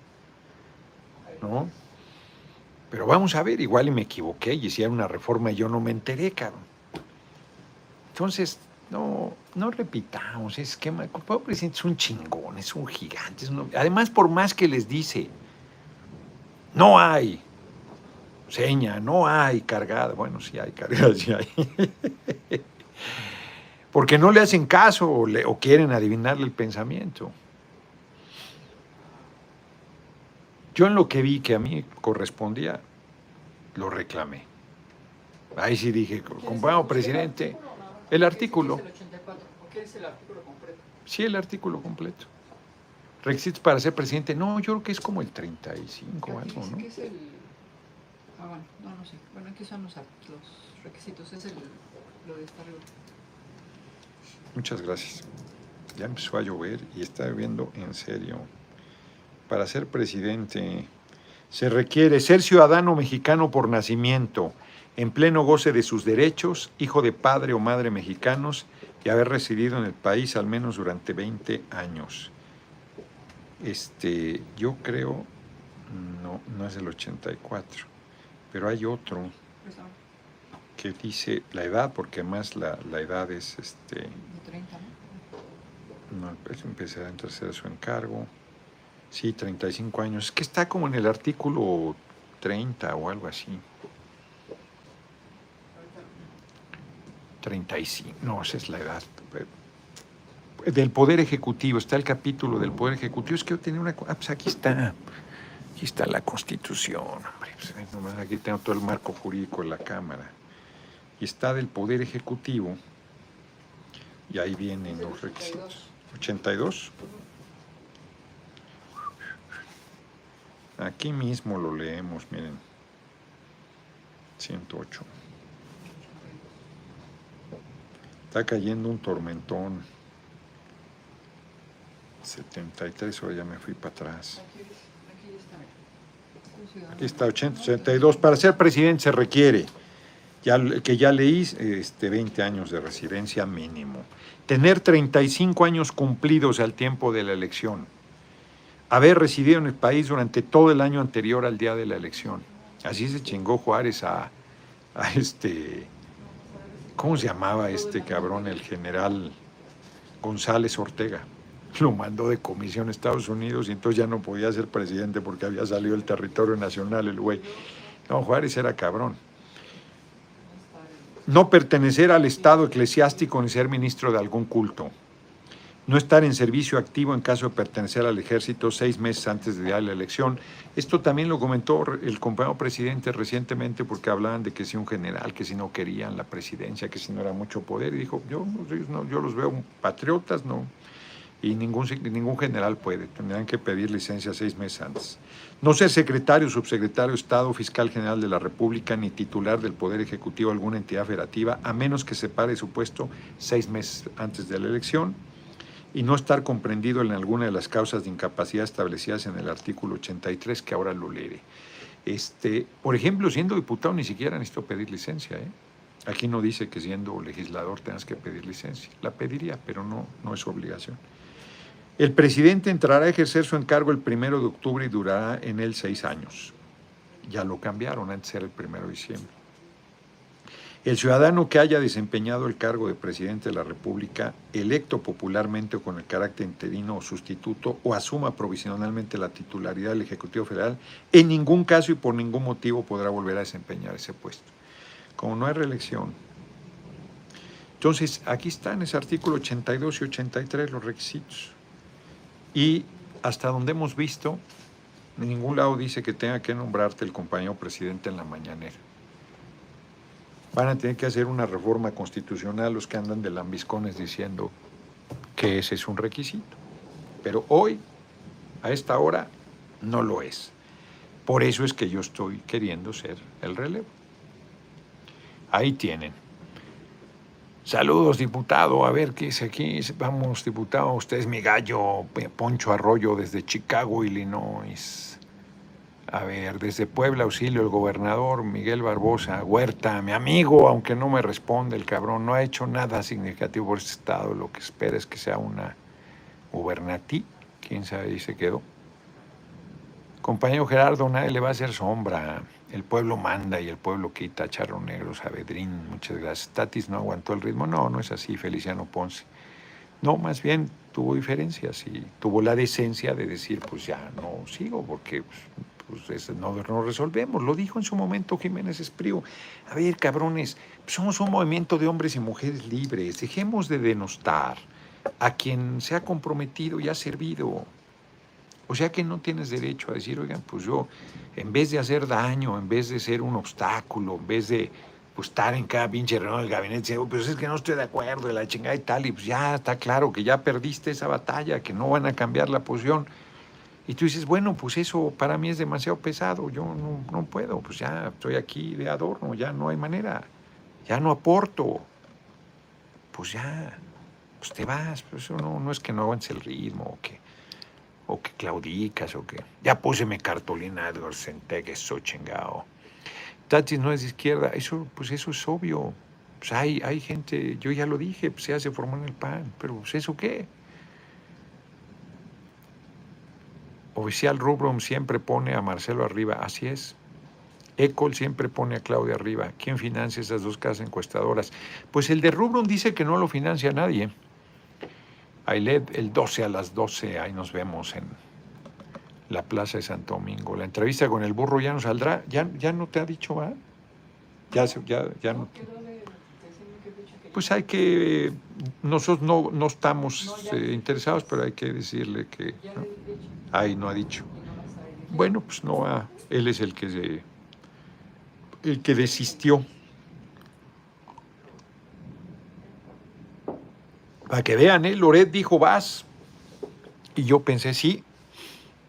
¿No? Pero vamos a ver, igual y me equivoqué y hicieron una reforma y yo no me enteré, cabrón. Entonces, no, no repitamos, es que el compañero presidente es un chingón, es un gigante. además, por más que les dice, no hay seña, no hay cargada. Bueno, sí hay cargada, *laughs* sí hay. Porque no le hacen caso o quieren adivinarle el pensamiento. Yo en lo que vi que a mí correspondía, lo reclamé. Ahí sí dije, compañero presidente, el artículo. ¿Quieres el 84? ¿O quieres el artículo completo? sí, el artículo completo. Requisitos para ser presidente, no, yo creo que es como el 35 o algo, ¿no? es el... Ah, bueno, no, no sé. Bueno, aquí son los, los requisitos. Es el, lo de esta. Muchas gracias. Ya empezó a llover y está lloviendo en serio. Para ser presidente se requiere ser ciudadano mexicano por nacimiento, en pleno goce de sus derechos, hijo de padre o madre mexicanos y haber residido en el país al menos durante 20 años. Este, yo creo, no, no es el 84, pero hay otro que dice la edad, porque más la, la edad es este. de 30, ¿no? No, pues empezará en tercera su encargo. Sí, 35 años. Es que está como en el artículo 30 o algo así. 35. No, esa es la edad. Del Poder Ejecutivo. Está el capítulo del Poder Ejecutivo. Es que yo tenía una... Ah, pues aquí está. Aquí está la Constitución. Pues, eh, aquí tengo todo el marco jurídico de la Cámara. Y está del Poder Ejecutivo. Y ahí vienen los 82. requisitos. 82. Aquí mismo lo leemos, miren. 108. Está cayendo un tormentón. 73, ahora ya me fui para atrás. Aquí, está, mira. Un ciudadano Aquí está, 80, mexicano. 82. Para ser presidente se requiere, ya, que ya leí, este, 20 años de residencia mínimo. Tener 35 años cumplidos al tiempo de la elección. Haber residido en el país durante todo el año anterior al día de la elección. Así se chingó Juárez a, este... ¿Cómo se llamaba este cabrón? El general González Ortega. Lo mandó de comisión a Estados Unidos y entonces ya no podía ser presidente porque había salido del territorio nacional el güey. No, Juárez era cabrón. No pertenecer al Estado eclesiástico ni ser ministro de algún culto. No estar en servicio activo en caso de pertenecer al ejército seis meses antes de de la elección. Esto también lo comentó el compañero presidente recientemente porque hablaban de que si un general, que si no querían la presidencia, que si no era mucho poder. Y dijo, yo, no, yo los veo patriotas, no. Y ningún, ningún general puede, tendrán que pedir licencia seis meses antes. No ser secretario, subsecretario Estado, fiscal general de la República, ni titular del Poder Ejecutivo de alguna entidad federativa, a menos que se pare su puesto seis meses antes de la elección. Y no estar comprendido en alguna de las causas de incapacidad establecidas en el artículo 83, que ahora lo leeré. Este, por ejemplo, siendo diputado ni siquiera necesito pedir licencia. ¿eh? Aquí no dice que siendo legislador tengas que pedir licencia. La pediría, pero no, no es obligación. El presidente entrará a ejercer su encargo el primero de octubre y durará en él seis años. Ya lo cambiaron, antes era el primero de diciembre. El ciudadano que haya desempeñado el cargo de presidente de la República, electo popularmente o con el carácter interino o sustituto, o asuma provisionalmente la titularidad del Ejecutivo Federal, en ningún caso y por ningún motivo podrá volver a desempeñar ese puesto. Como no hay reelección. Entonces, aquí están ese artículo 82 y 83 los requisitos. Y hasta donde hemos visto, ningún lado dice que tenga que nombrarte el compañero presidente en la mañanera. Van a tener que hacer una reforma constitucional los que andan de lambiscones diciendo que ese es un requisito. Pero hoy, a esta hora, no lo es. Por eso es que yo estoy queriendo ser el relevo. Ahí tienen. Saludos, diputado. A ver qué es aquí. Vamos, diputado. Usted es mi gallo, Poncho Arroyo, desde Chicago, Illinois. A ver, desde Puebla, auxilio, el gobernador Miguel Barbosa, Huerta, mi amigo, aunque no me responde el cabrón, no ha hecho nada significativo por este estado, lo que espera es que sea una gubernatí, quién sabe, y se quedó. Compañero Gerardo, nadie le va a hacer sombra, el pueblo manda y el pueblo quita, Charro Negro, Sabedrín, muchas gracias. Tatis no aguantó el ritmo, no, no es así, Feliciano Ponce. No, más bien tuvo diferencias y tuvo la decencia de decir, pues ya no sigo, porque pues, pues no, resolvemos. Lo dijo en su momento Jiménez Esprío. A ver, cabrones, somos un movimiento de hombres y mujeres libres. Dejemos de denostar a quien se ha comprometido y ha servido. O sea que no tienes derecho a decir, oigan, pues yo, en vez de hacer daño, en vez de ser un obstáculo, en vez de pues, estar en cada pinche reunión del gabinete, pues es que no estoy de acuerdo, de la chingada y tal, y pues ya está claro que ya perdiste esa batalla, que no van a cambiar la posición. Y tú dices, bueno, pues eso para mí es demasiado pesado, yo no, puedo, pues ya estoy aquí de adorno, ya no hay manera, ya no aporto. Pues ya, pues te vas, pues eso no, no es que no aguantes el ritmo o que, o que claudicas o que... Ya mi cartulina Edgar Centegue, eso chingado. Tatis no es de izquierda, eso, pues eso es obvio. Pues hay, hay gente, yo ya lo dije, pues ya se formó en el PAN, pero pues eso qué. Oficial Rubrum siempre pone a Marcelo arriba, así es. Ecol siempre pone a Claudia arriba. ¿Quién financia esas dos casas encuestadoras? Pues el de Rubrum dice que no lo financia nadie. LED el 12 a las 12, ahí nos vemos en la Plaza de Santo Domingo. La entrevista con el burro ya no saldrá. ¿Ya, ya no te ha dicho, va? Ya, ya, ya no. Pues hay que, nosotros no, no estamos eh, interesados, pero hay que decirle que... Ay, no ha dicho. Bueno, pues no ha, él es el que se, el que desistió. Para que vean, ¿eh? Loret dijo vas. Y yo pensé sí.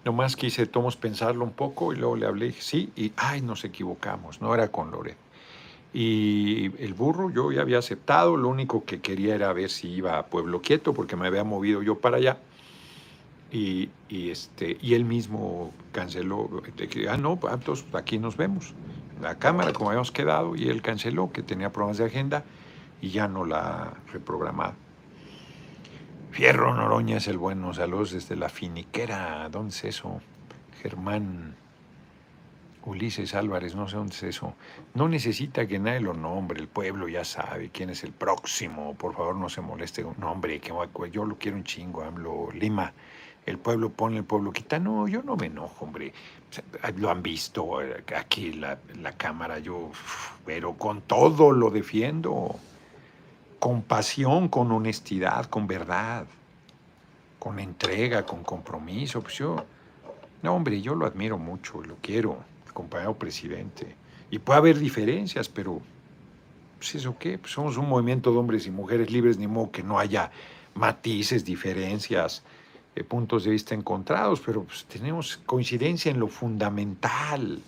Nomás quise tomos pensarlo un poco y luego le hablé sí. Y ay, nos equivocamos. No era con Loret. Y el burro yo ya había aceptado. Lo único que quería era ver si iba a Pueblo Quieto porque me había movido yo para allá. Y, este, y él mismo canceló, que, ah, no, pues, aquí nos vemos. La cámara, como habíamos quedado, y él canceló, que tenía problemas de agenda, y ya no la ha reprogramado. Fierro Noroña es el bueno, saludos desde la finiquera, ¿dónde es eso? Germán Ulises Álvarez, no sé dónde es eso. No necesita que nadie lo nombre, el pueblo ya sabe quién es el próximo, por favor no se moleste. No, hombre, que yo lo quiero un chingo, hablo Lima el pueblo pone, el pueblo quita. No, yo no me enojo, hombre. Lo han visto eh, aquí la, la cámara, yo, pero con todo lo defiendo. Con pasión, con honestidad, con verdad, con entrega, con compromiso. Pues yo, no, hombre, yo lo admiro mucho, lo quiero, compañero presidente. Y puede haber diferencias, pero, pues eso qué, pues somos un movimiento de hombres y mujeres libres, ni modo que no haya matices, diferencias eh, puntos de vista encontrados, pero pues, tenemos coincidencia en lo fundamental,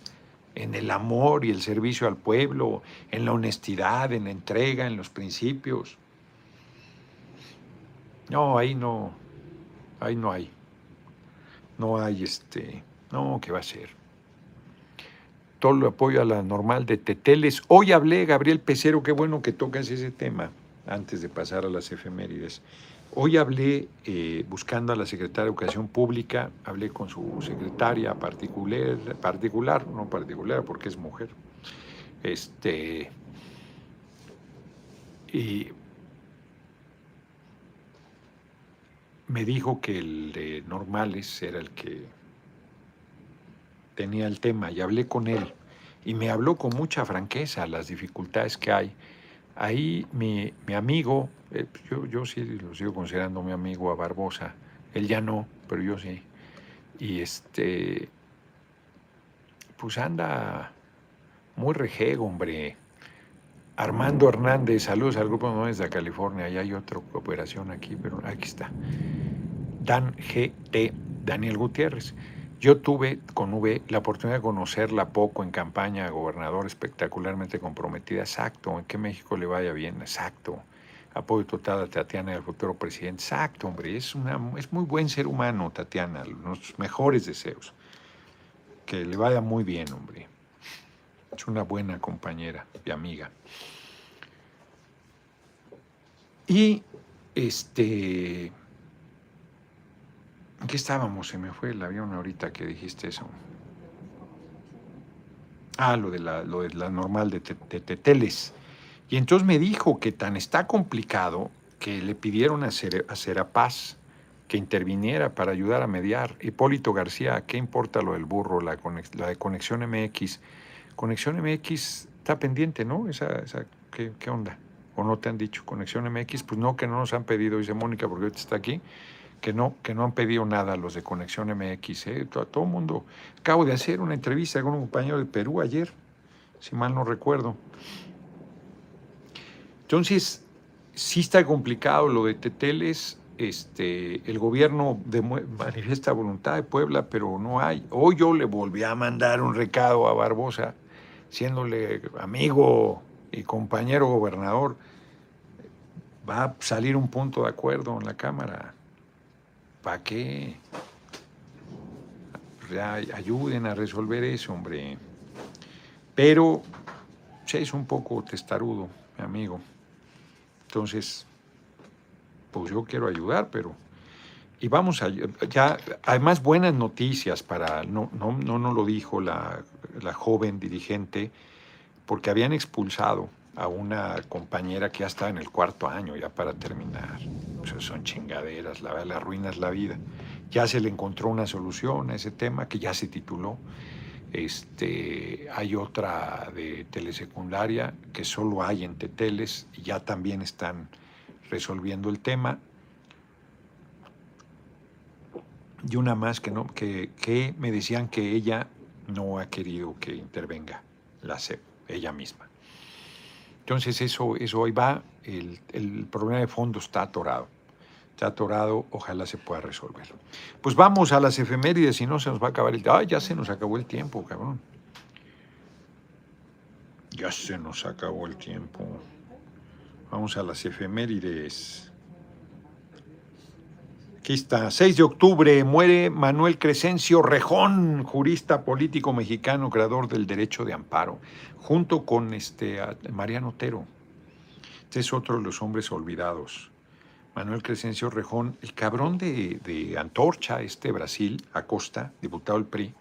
en el amor y el servicio al pueblo, en la honestidad, en la entrega, en los principios. No, ahí no, ahí no hay. No hay este. No, ¿qué va a ser? Todo el apoyo a la normal de Teteles. Hoy hablé, Gabriel Pecero, qué bueno que tocas ese tema antes de pasar a las efemérides. Hoy hablé eh, buscando a la secretaria de Educación Pública, hablé con su secretaria particular, particular, no particular porque es mujer. Este, y me dijo que el de normales era el que tenía el tema y hablé con él y me habló con mucha franqueza las dificultades que hay. Ahí mi, mi amigo, eh, yo, yo sí lo sigo considerando mi amigo a Barbosa, él ya no, pero yo sí. Y este, pues anda muy rejego, hombre. Armando Hernández, saludos al grupo Nueves de California, allá hay otra cooperación aquí, pero aquí está. Dan GT, Daniel Gutiérrez. Yo tuve con V la oportunidad de conocerla poco en campaña, gobernador espectacularmente comprometida, exacto, en que México le vaya bien, exacto. Apoyo total a Tatiana al futuro presidente, exacto, hombre, es, una, es muy buen ser humano, Tatiana, los mejores deseos. Que le vaya muy bien, hombre. Es una buena compañera y amiga. Y este. ¿En qué estábamos? Se me fue el avión ahorita que dijiste eso. Ah, lo de la, lo de la normal de, Teteles. Y entonces me dijo que tan está complicado que le pidieron a, Serapaz que interviniera para ayudar a mediar. Hipólito García, ¿qué importa lo del burro, la, la de Conexión MX? Conexión MX está pendiente, ¿no? Esa, esa ¿qué, ¿qué, onda? ¿O no te han dicho Conexión MX? Pues no, que no nos han pedido, dice Mónica, porque ahorita está aquí, que no, que no han pedido nada los de Conexión MX. ¿eh? Todo, el mundo. Acabo de hacer una entrevista con un compañero de Perú ayer, si mal no recuerdo. Entonces, sí está complicado lo de Teteles. Este, el gobierno manifiesta voluntad de Puebla, pero no hay. Hoy yo le volví a mandar un recado a Barbosa siéndole amigo y compañero gobernador, va a salir un punto de acuerdo en la Cámara. ¿Para qué? Ayuden a resolver eso, hombre. Pero se es un poco testarudo, mi amigo. Entonces, pues yo quiero ayudar, pero y vamos a, ya, además buenas noticias para, no, no, no nos lo dijo la, la, joven dirigente, porque habían expulsado a una compañera que ya estaba en el cuarto año, ya para terminar. son chingaderas, la, la arruinas la vida. Ya se le encontró una solución a ese tema, que ya se tituló. Este, hay otra de telesecundaria que solo hay en Teteles y ya también están resolviendo el tema y una más que, no, que, que me decían que ella no ha querido que intervenga la SEP, ella misma. Entonces eso, eso hoy va, el, el problema de fondo está atorado. Está atorado, ojalá se pueda resolver. Pues vamos a las efemérides, si no se nos va a acabar el tiempo. ya se nos acabó el tiempo, cabrón! Ya se nos acabó el tiempo. Vamos a las efemérides. Aquí está, 6 de octubre muere Manuel Crescencio Rejón, jurista político mexicano, creador del derecho de amparo, junto con este, Mariano Otero. Este es otro de los hombres olvidados. Manuel Crescencio Rejón, el cabrón de, de Antorcha, este Brasil, Acosta, diputado del PRI,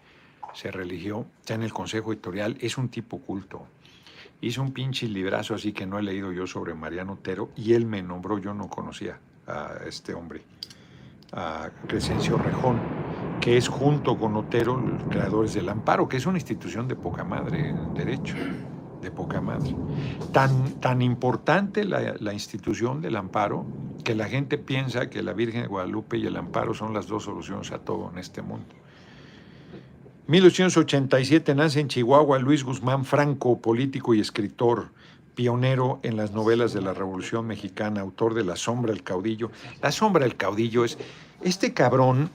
se religió, está en el Consejo Editorial, es un tipo culto. Hizo un pinche librazo así que no he leído yo sobre Mariano Otero y él me nombró, yo no conocía a este hombre a Crescencio Rejón, que es junto con Otero los creadores del Amparo, que es una institución de poca madre en derecho, de poca madre. Tan, tan importante la, la institución del Amparo que la gente piensa que la Virgen de Guadalupe y el Amparo son las dos soluciones a todo en este mundo. 1887 nace en Chihuahua Luis Guzmán Franco, político y escritor pionero en las novelas de la Revolución Mexicana, autor de La sombra del caudillo. La sombra del caudillo es, este cabrón,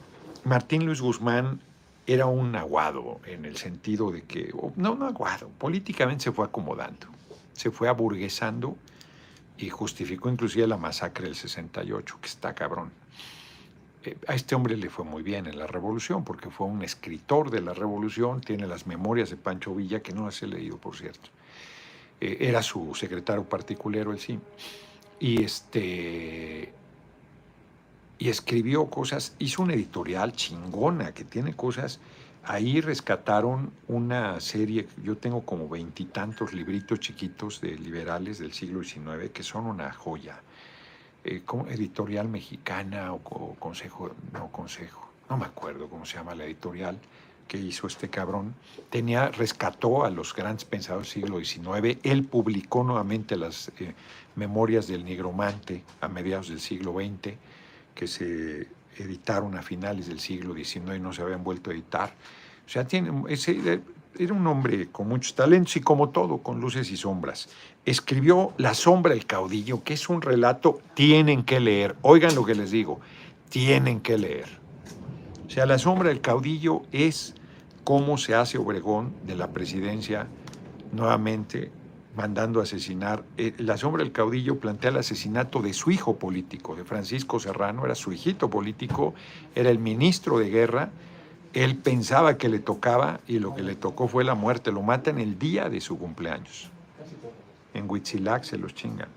Martín Luis Guzmán, era un aguado en el sentido de que, no, no aguado, políticamente se fue acomodando, se fue aburguesando y justificó inclusive la masacre del 68, que está cabrón. eh, a este hombre le fue muy bien en la revolución, porque fue un escritor de la revolución, tiene las memorias de Pancho Villa, que no las he leído, por cierto. Eh, era su secretario particular, él sí. Y, este, y escribió cosas, hizo una editorial chingona que tiene cosas. Ahí rescataron una serie, yo tengo como veintitantos libritos chiquitos de liberales del siglo XIX que son una joya eh, editorial mexicana o, consejo, no consejo, no me acuerdo cómo se llama la editorial que hizo este cabrón, tenía, rescató a los grandes pensadores del siglo XIX, él publicó nuevamente las eh, memorias del nigromante a mediados del siglo XX, que se editaron a finales del siglo XIX y no se habían vuelto a editar. O sea, tiene, ese, era un hombre con muchos talentos y como todo, con luces y sombras. Escribió La sombra del caudillo, que es un relato, tienen que leer. Oigan lo que les digo, tienen que leer. O sea, La sombra del caudillo es cómo se hace Obregón de la presidencia nuevamente mandando asesinar. Eh, la sombra del caudillo plantea el asesinato de su hijo político, de Francisco Serrano, era su hijito político, era el ministro de guerra él pensaba que le tocaba y lo que le tocó fue la muerte. Lo matan el día de su cumpleaños. En Huitzilac se los chingan.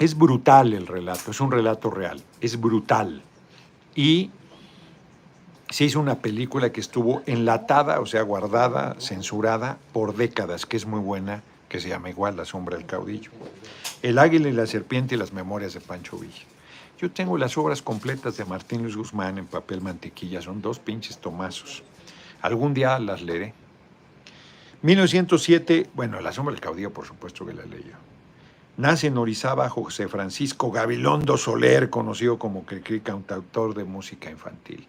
Es brutal el relato, es un relato real, es brutal. Y se hizo una película que estuvo enlatada, o sea, guardada, censurada por décadas, que es muy buena, que se llama igual La sombra del caudillo. El águila y la serpiente y las memorias de Pancho Villa. Yo tengo las obras completas de Martín Luis Guzmán en papel mantequilla, son dos pinches tomazos. Algún día las leeré. 1907, bueno, La sombra del caudillo, por supuesto que la leí. Nace en Orizaba José Francisco Gabilondo Soler, conocido como Cricri, cantautor de música infantil.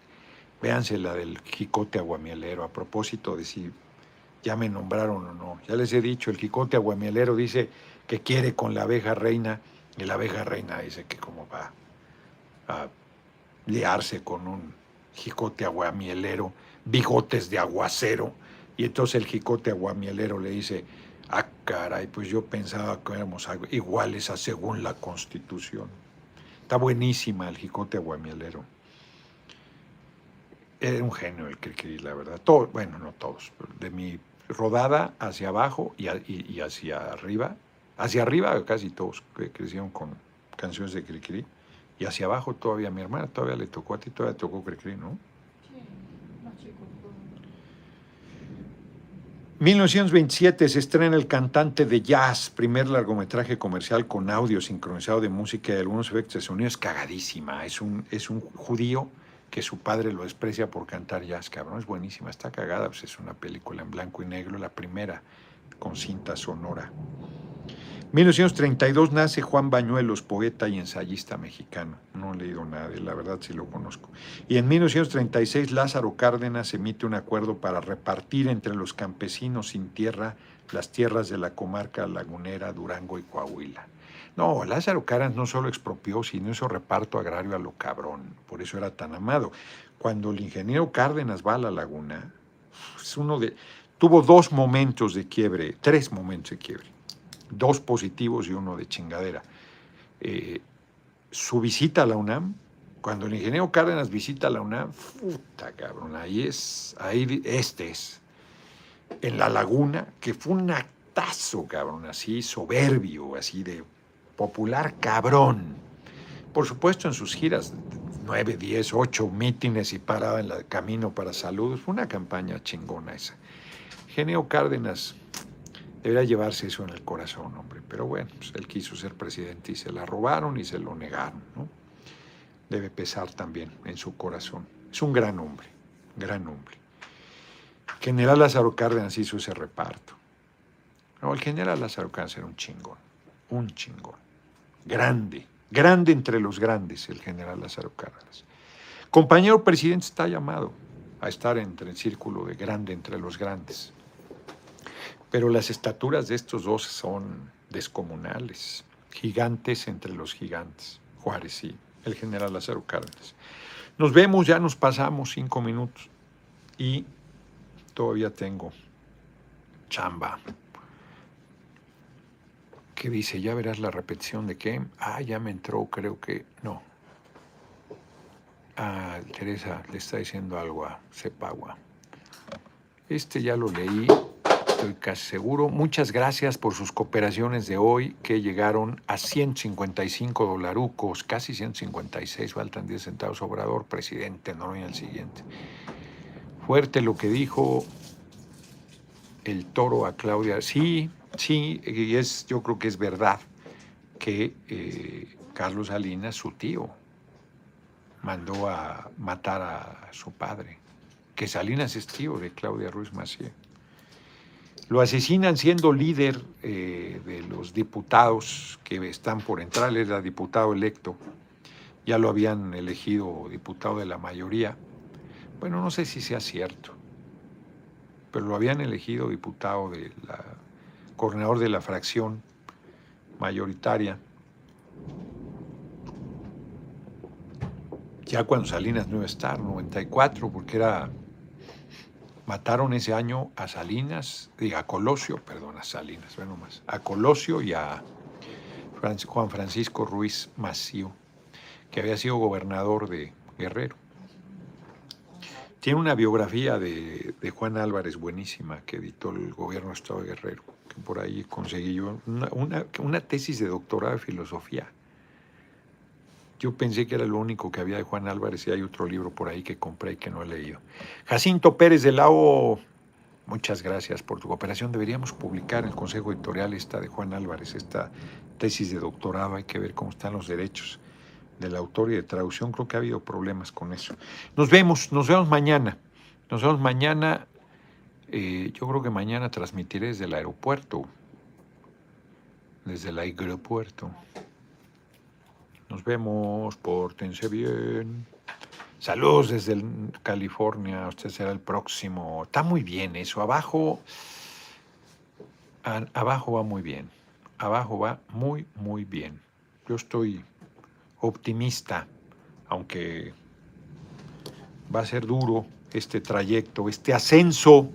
Véanse la del Jicote Aguamielero, a propósito de si ya me nombraron o no. Ya les he dicho, el Jicote Aguamielero dice que quiere con la abeja reina, y la abeja reina dice que como va a liarse con un jicote aguamielero, bigotes de aguacero, y entonces el jicote aguamielero le dice, ah, caray, pues yo pensaba que éramos iguales según la Constitución. Está buenísima el jicote aguamielero. Era un genio el Cricri, la verdad. Todo, bueno, no todos, de mi rodada hacia abajo y, y, hacia arriba, hacia arriba casi todos crecieron con canciones de Cricri. Y hacia abajo todavía mi hermana, todavía le tocó a ti, todavía tocó Cricri, ¿no? Sí, más chico. 1927 se estrena El cantante de jazz, primer largometraje comercial con audio sincronizado de música y algunos efectos de sonido. Es cagadísima. Es un, es un judío que su padre lo desprecia por cantar jazz, cabrón. Es buenísima, está cagada. Pues es una película en blanco y negro, la primera con cinta sonora. 1932 nace Juan Bañuelos, poeta y ensayista mexicano. No he leído nada la verdad sí lo conozco. Y en 1936 Lázaro Cárdenas emite un acuerdo para repartir entre los campesinos sin tierra las tierras de la comarca lagunera, Durango y Coahuila. No, Lázaro Cárdenas no solo expropió, sino hizo reparto agrario a lo cabrón. Por eso era tan amado. Cuando el ingeniero Cárdenas va a la laguna, es uno de, tuvo dos momentos de quiebre, tres momentos de quiebre dos positivos y uno de chingadera. Eh, su visita a la UNAM, cuando el ingeniero Cárdenas visita la UNAM, puta cabrón, ahí es, ahí este es, en la laguna, que fue un actazo, cabrón, así soberbio, así de popular cabrón. Por supuesto, en sus giras, nueve, diez, ocho mítines y paraba en el camino para saludos, fue una campaña chingona esa. Ingeniero Cárdenas, Debería llevarse eso en el corazón, hombre. Pero bueno, pues, él quiso ser presidente y se la robaron y se lo negaron, ¿no? Debe pesar también en su corazón. Es un gran hombre, gran hombre. general Lázaro Cárdenas hizo ese reparto. No, el general Lázaro Cárdenas era un chingón, un chingón. Grande, grande entre los grandes, el general Lázaro Cárdenas. Compañero presidente está llamado a estar entre el círculo de grande entre los grandes. Pero las estaturas de estos dos son descomunales, gigantes entre los gigantes, Juárez y el general Lázaro Cárdenas. Nos vemos, ya nos pasamos cinco minutos y todavía tengo chamba. ¿Qué dice? Ya verás la repetición de qué. Ah, ya me entró, creo que no. Ah, Teresa le está diciendo algo a Cepagua. Este ya lo leí, estoy casi seguro. Muchas gracias por sus cooperaciones de hoy, que llegaron a 155 dolarucos, casi 156, faltan 10 centavos. Obrador, presidente, no en el siguiente. Fuerte lo que dijo el toro a Claudia. Sí, sí, y es, yo creo que es verdad que eh, Carlos Salinas, su tío, mandó a matar a su padre que Salinas es tío de Claudia Ruiz Macié. Lo asesinan siendo líder eh, de los diputados que están por entrar, era diputado electo, ya lo habían elegido diputado de la mayoría. Bueno, no sé si sea cierto, pero lo habían elegido diputado de la coordinador de la fracción mayoritaria. Ya cuando Salinas no iba a estar, 94, porque era Mataron ese año a Salinas, a Colosio, perdón, a Salinas, bueno más, a Colosio y a Juan Francisco Ruiz Macío, que había sido gobernador de Guerrero. Tiene una biografía de, Juan Álvarez buenísima que editó el gobierno de Estado de Guerrero, que por ahí conseguí yo, una, una tesis de doctorado de filosofía yo pensé que era lo único que había de Juan Álvarez y hay otro libro por ahí que compré y que no he leído. Jacinto Pérez de Lao, muchas gracias por tu cooperación. Deberíamos publicar en el Consejo Editorial esta de Juan Álvarez, esta tesis de doctorado. Hay que ver cómo están los derechos del autor y de traducción. Creo que ha habido problemas con eso. Nos vemos, nos vemos mañana. Nos vemos mañana. Eh, yo creo que mañana transmitiré desde el aeropuerto. Desde el aeropuerto. Nos vemos, pórtense bien. Saludos desde California, usted será el próximo. Está muy bien eso, abajo, abajo va muy bien, abajo va muy, muy bien. Yo estoy optimista, aunque va a ser duro este trayecto, este ascenso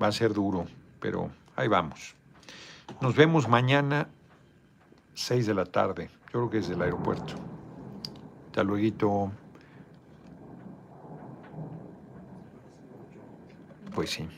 va a ser duro, pero ahí vamos. Nos vemos mañana, 6 de la tarde. Yo creo que es del aeropuerto. Hasta luego. Pues sí.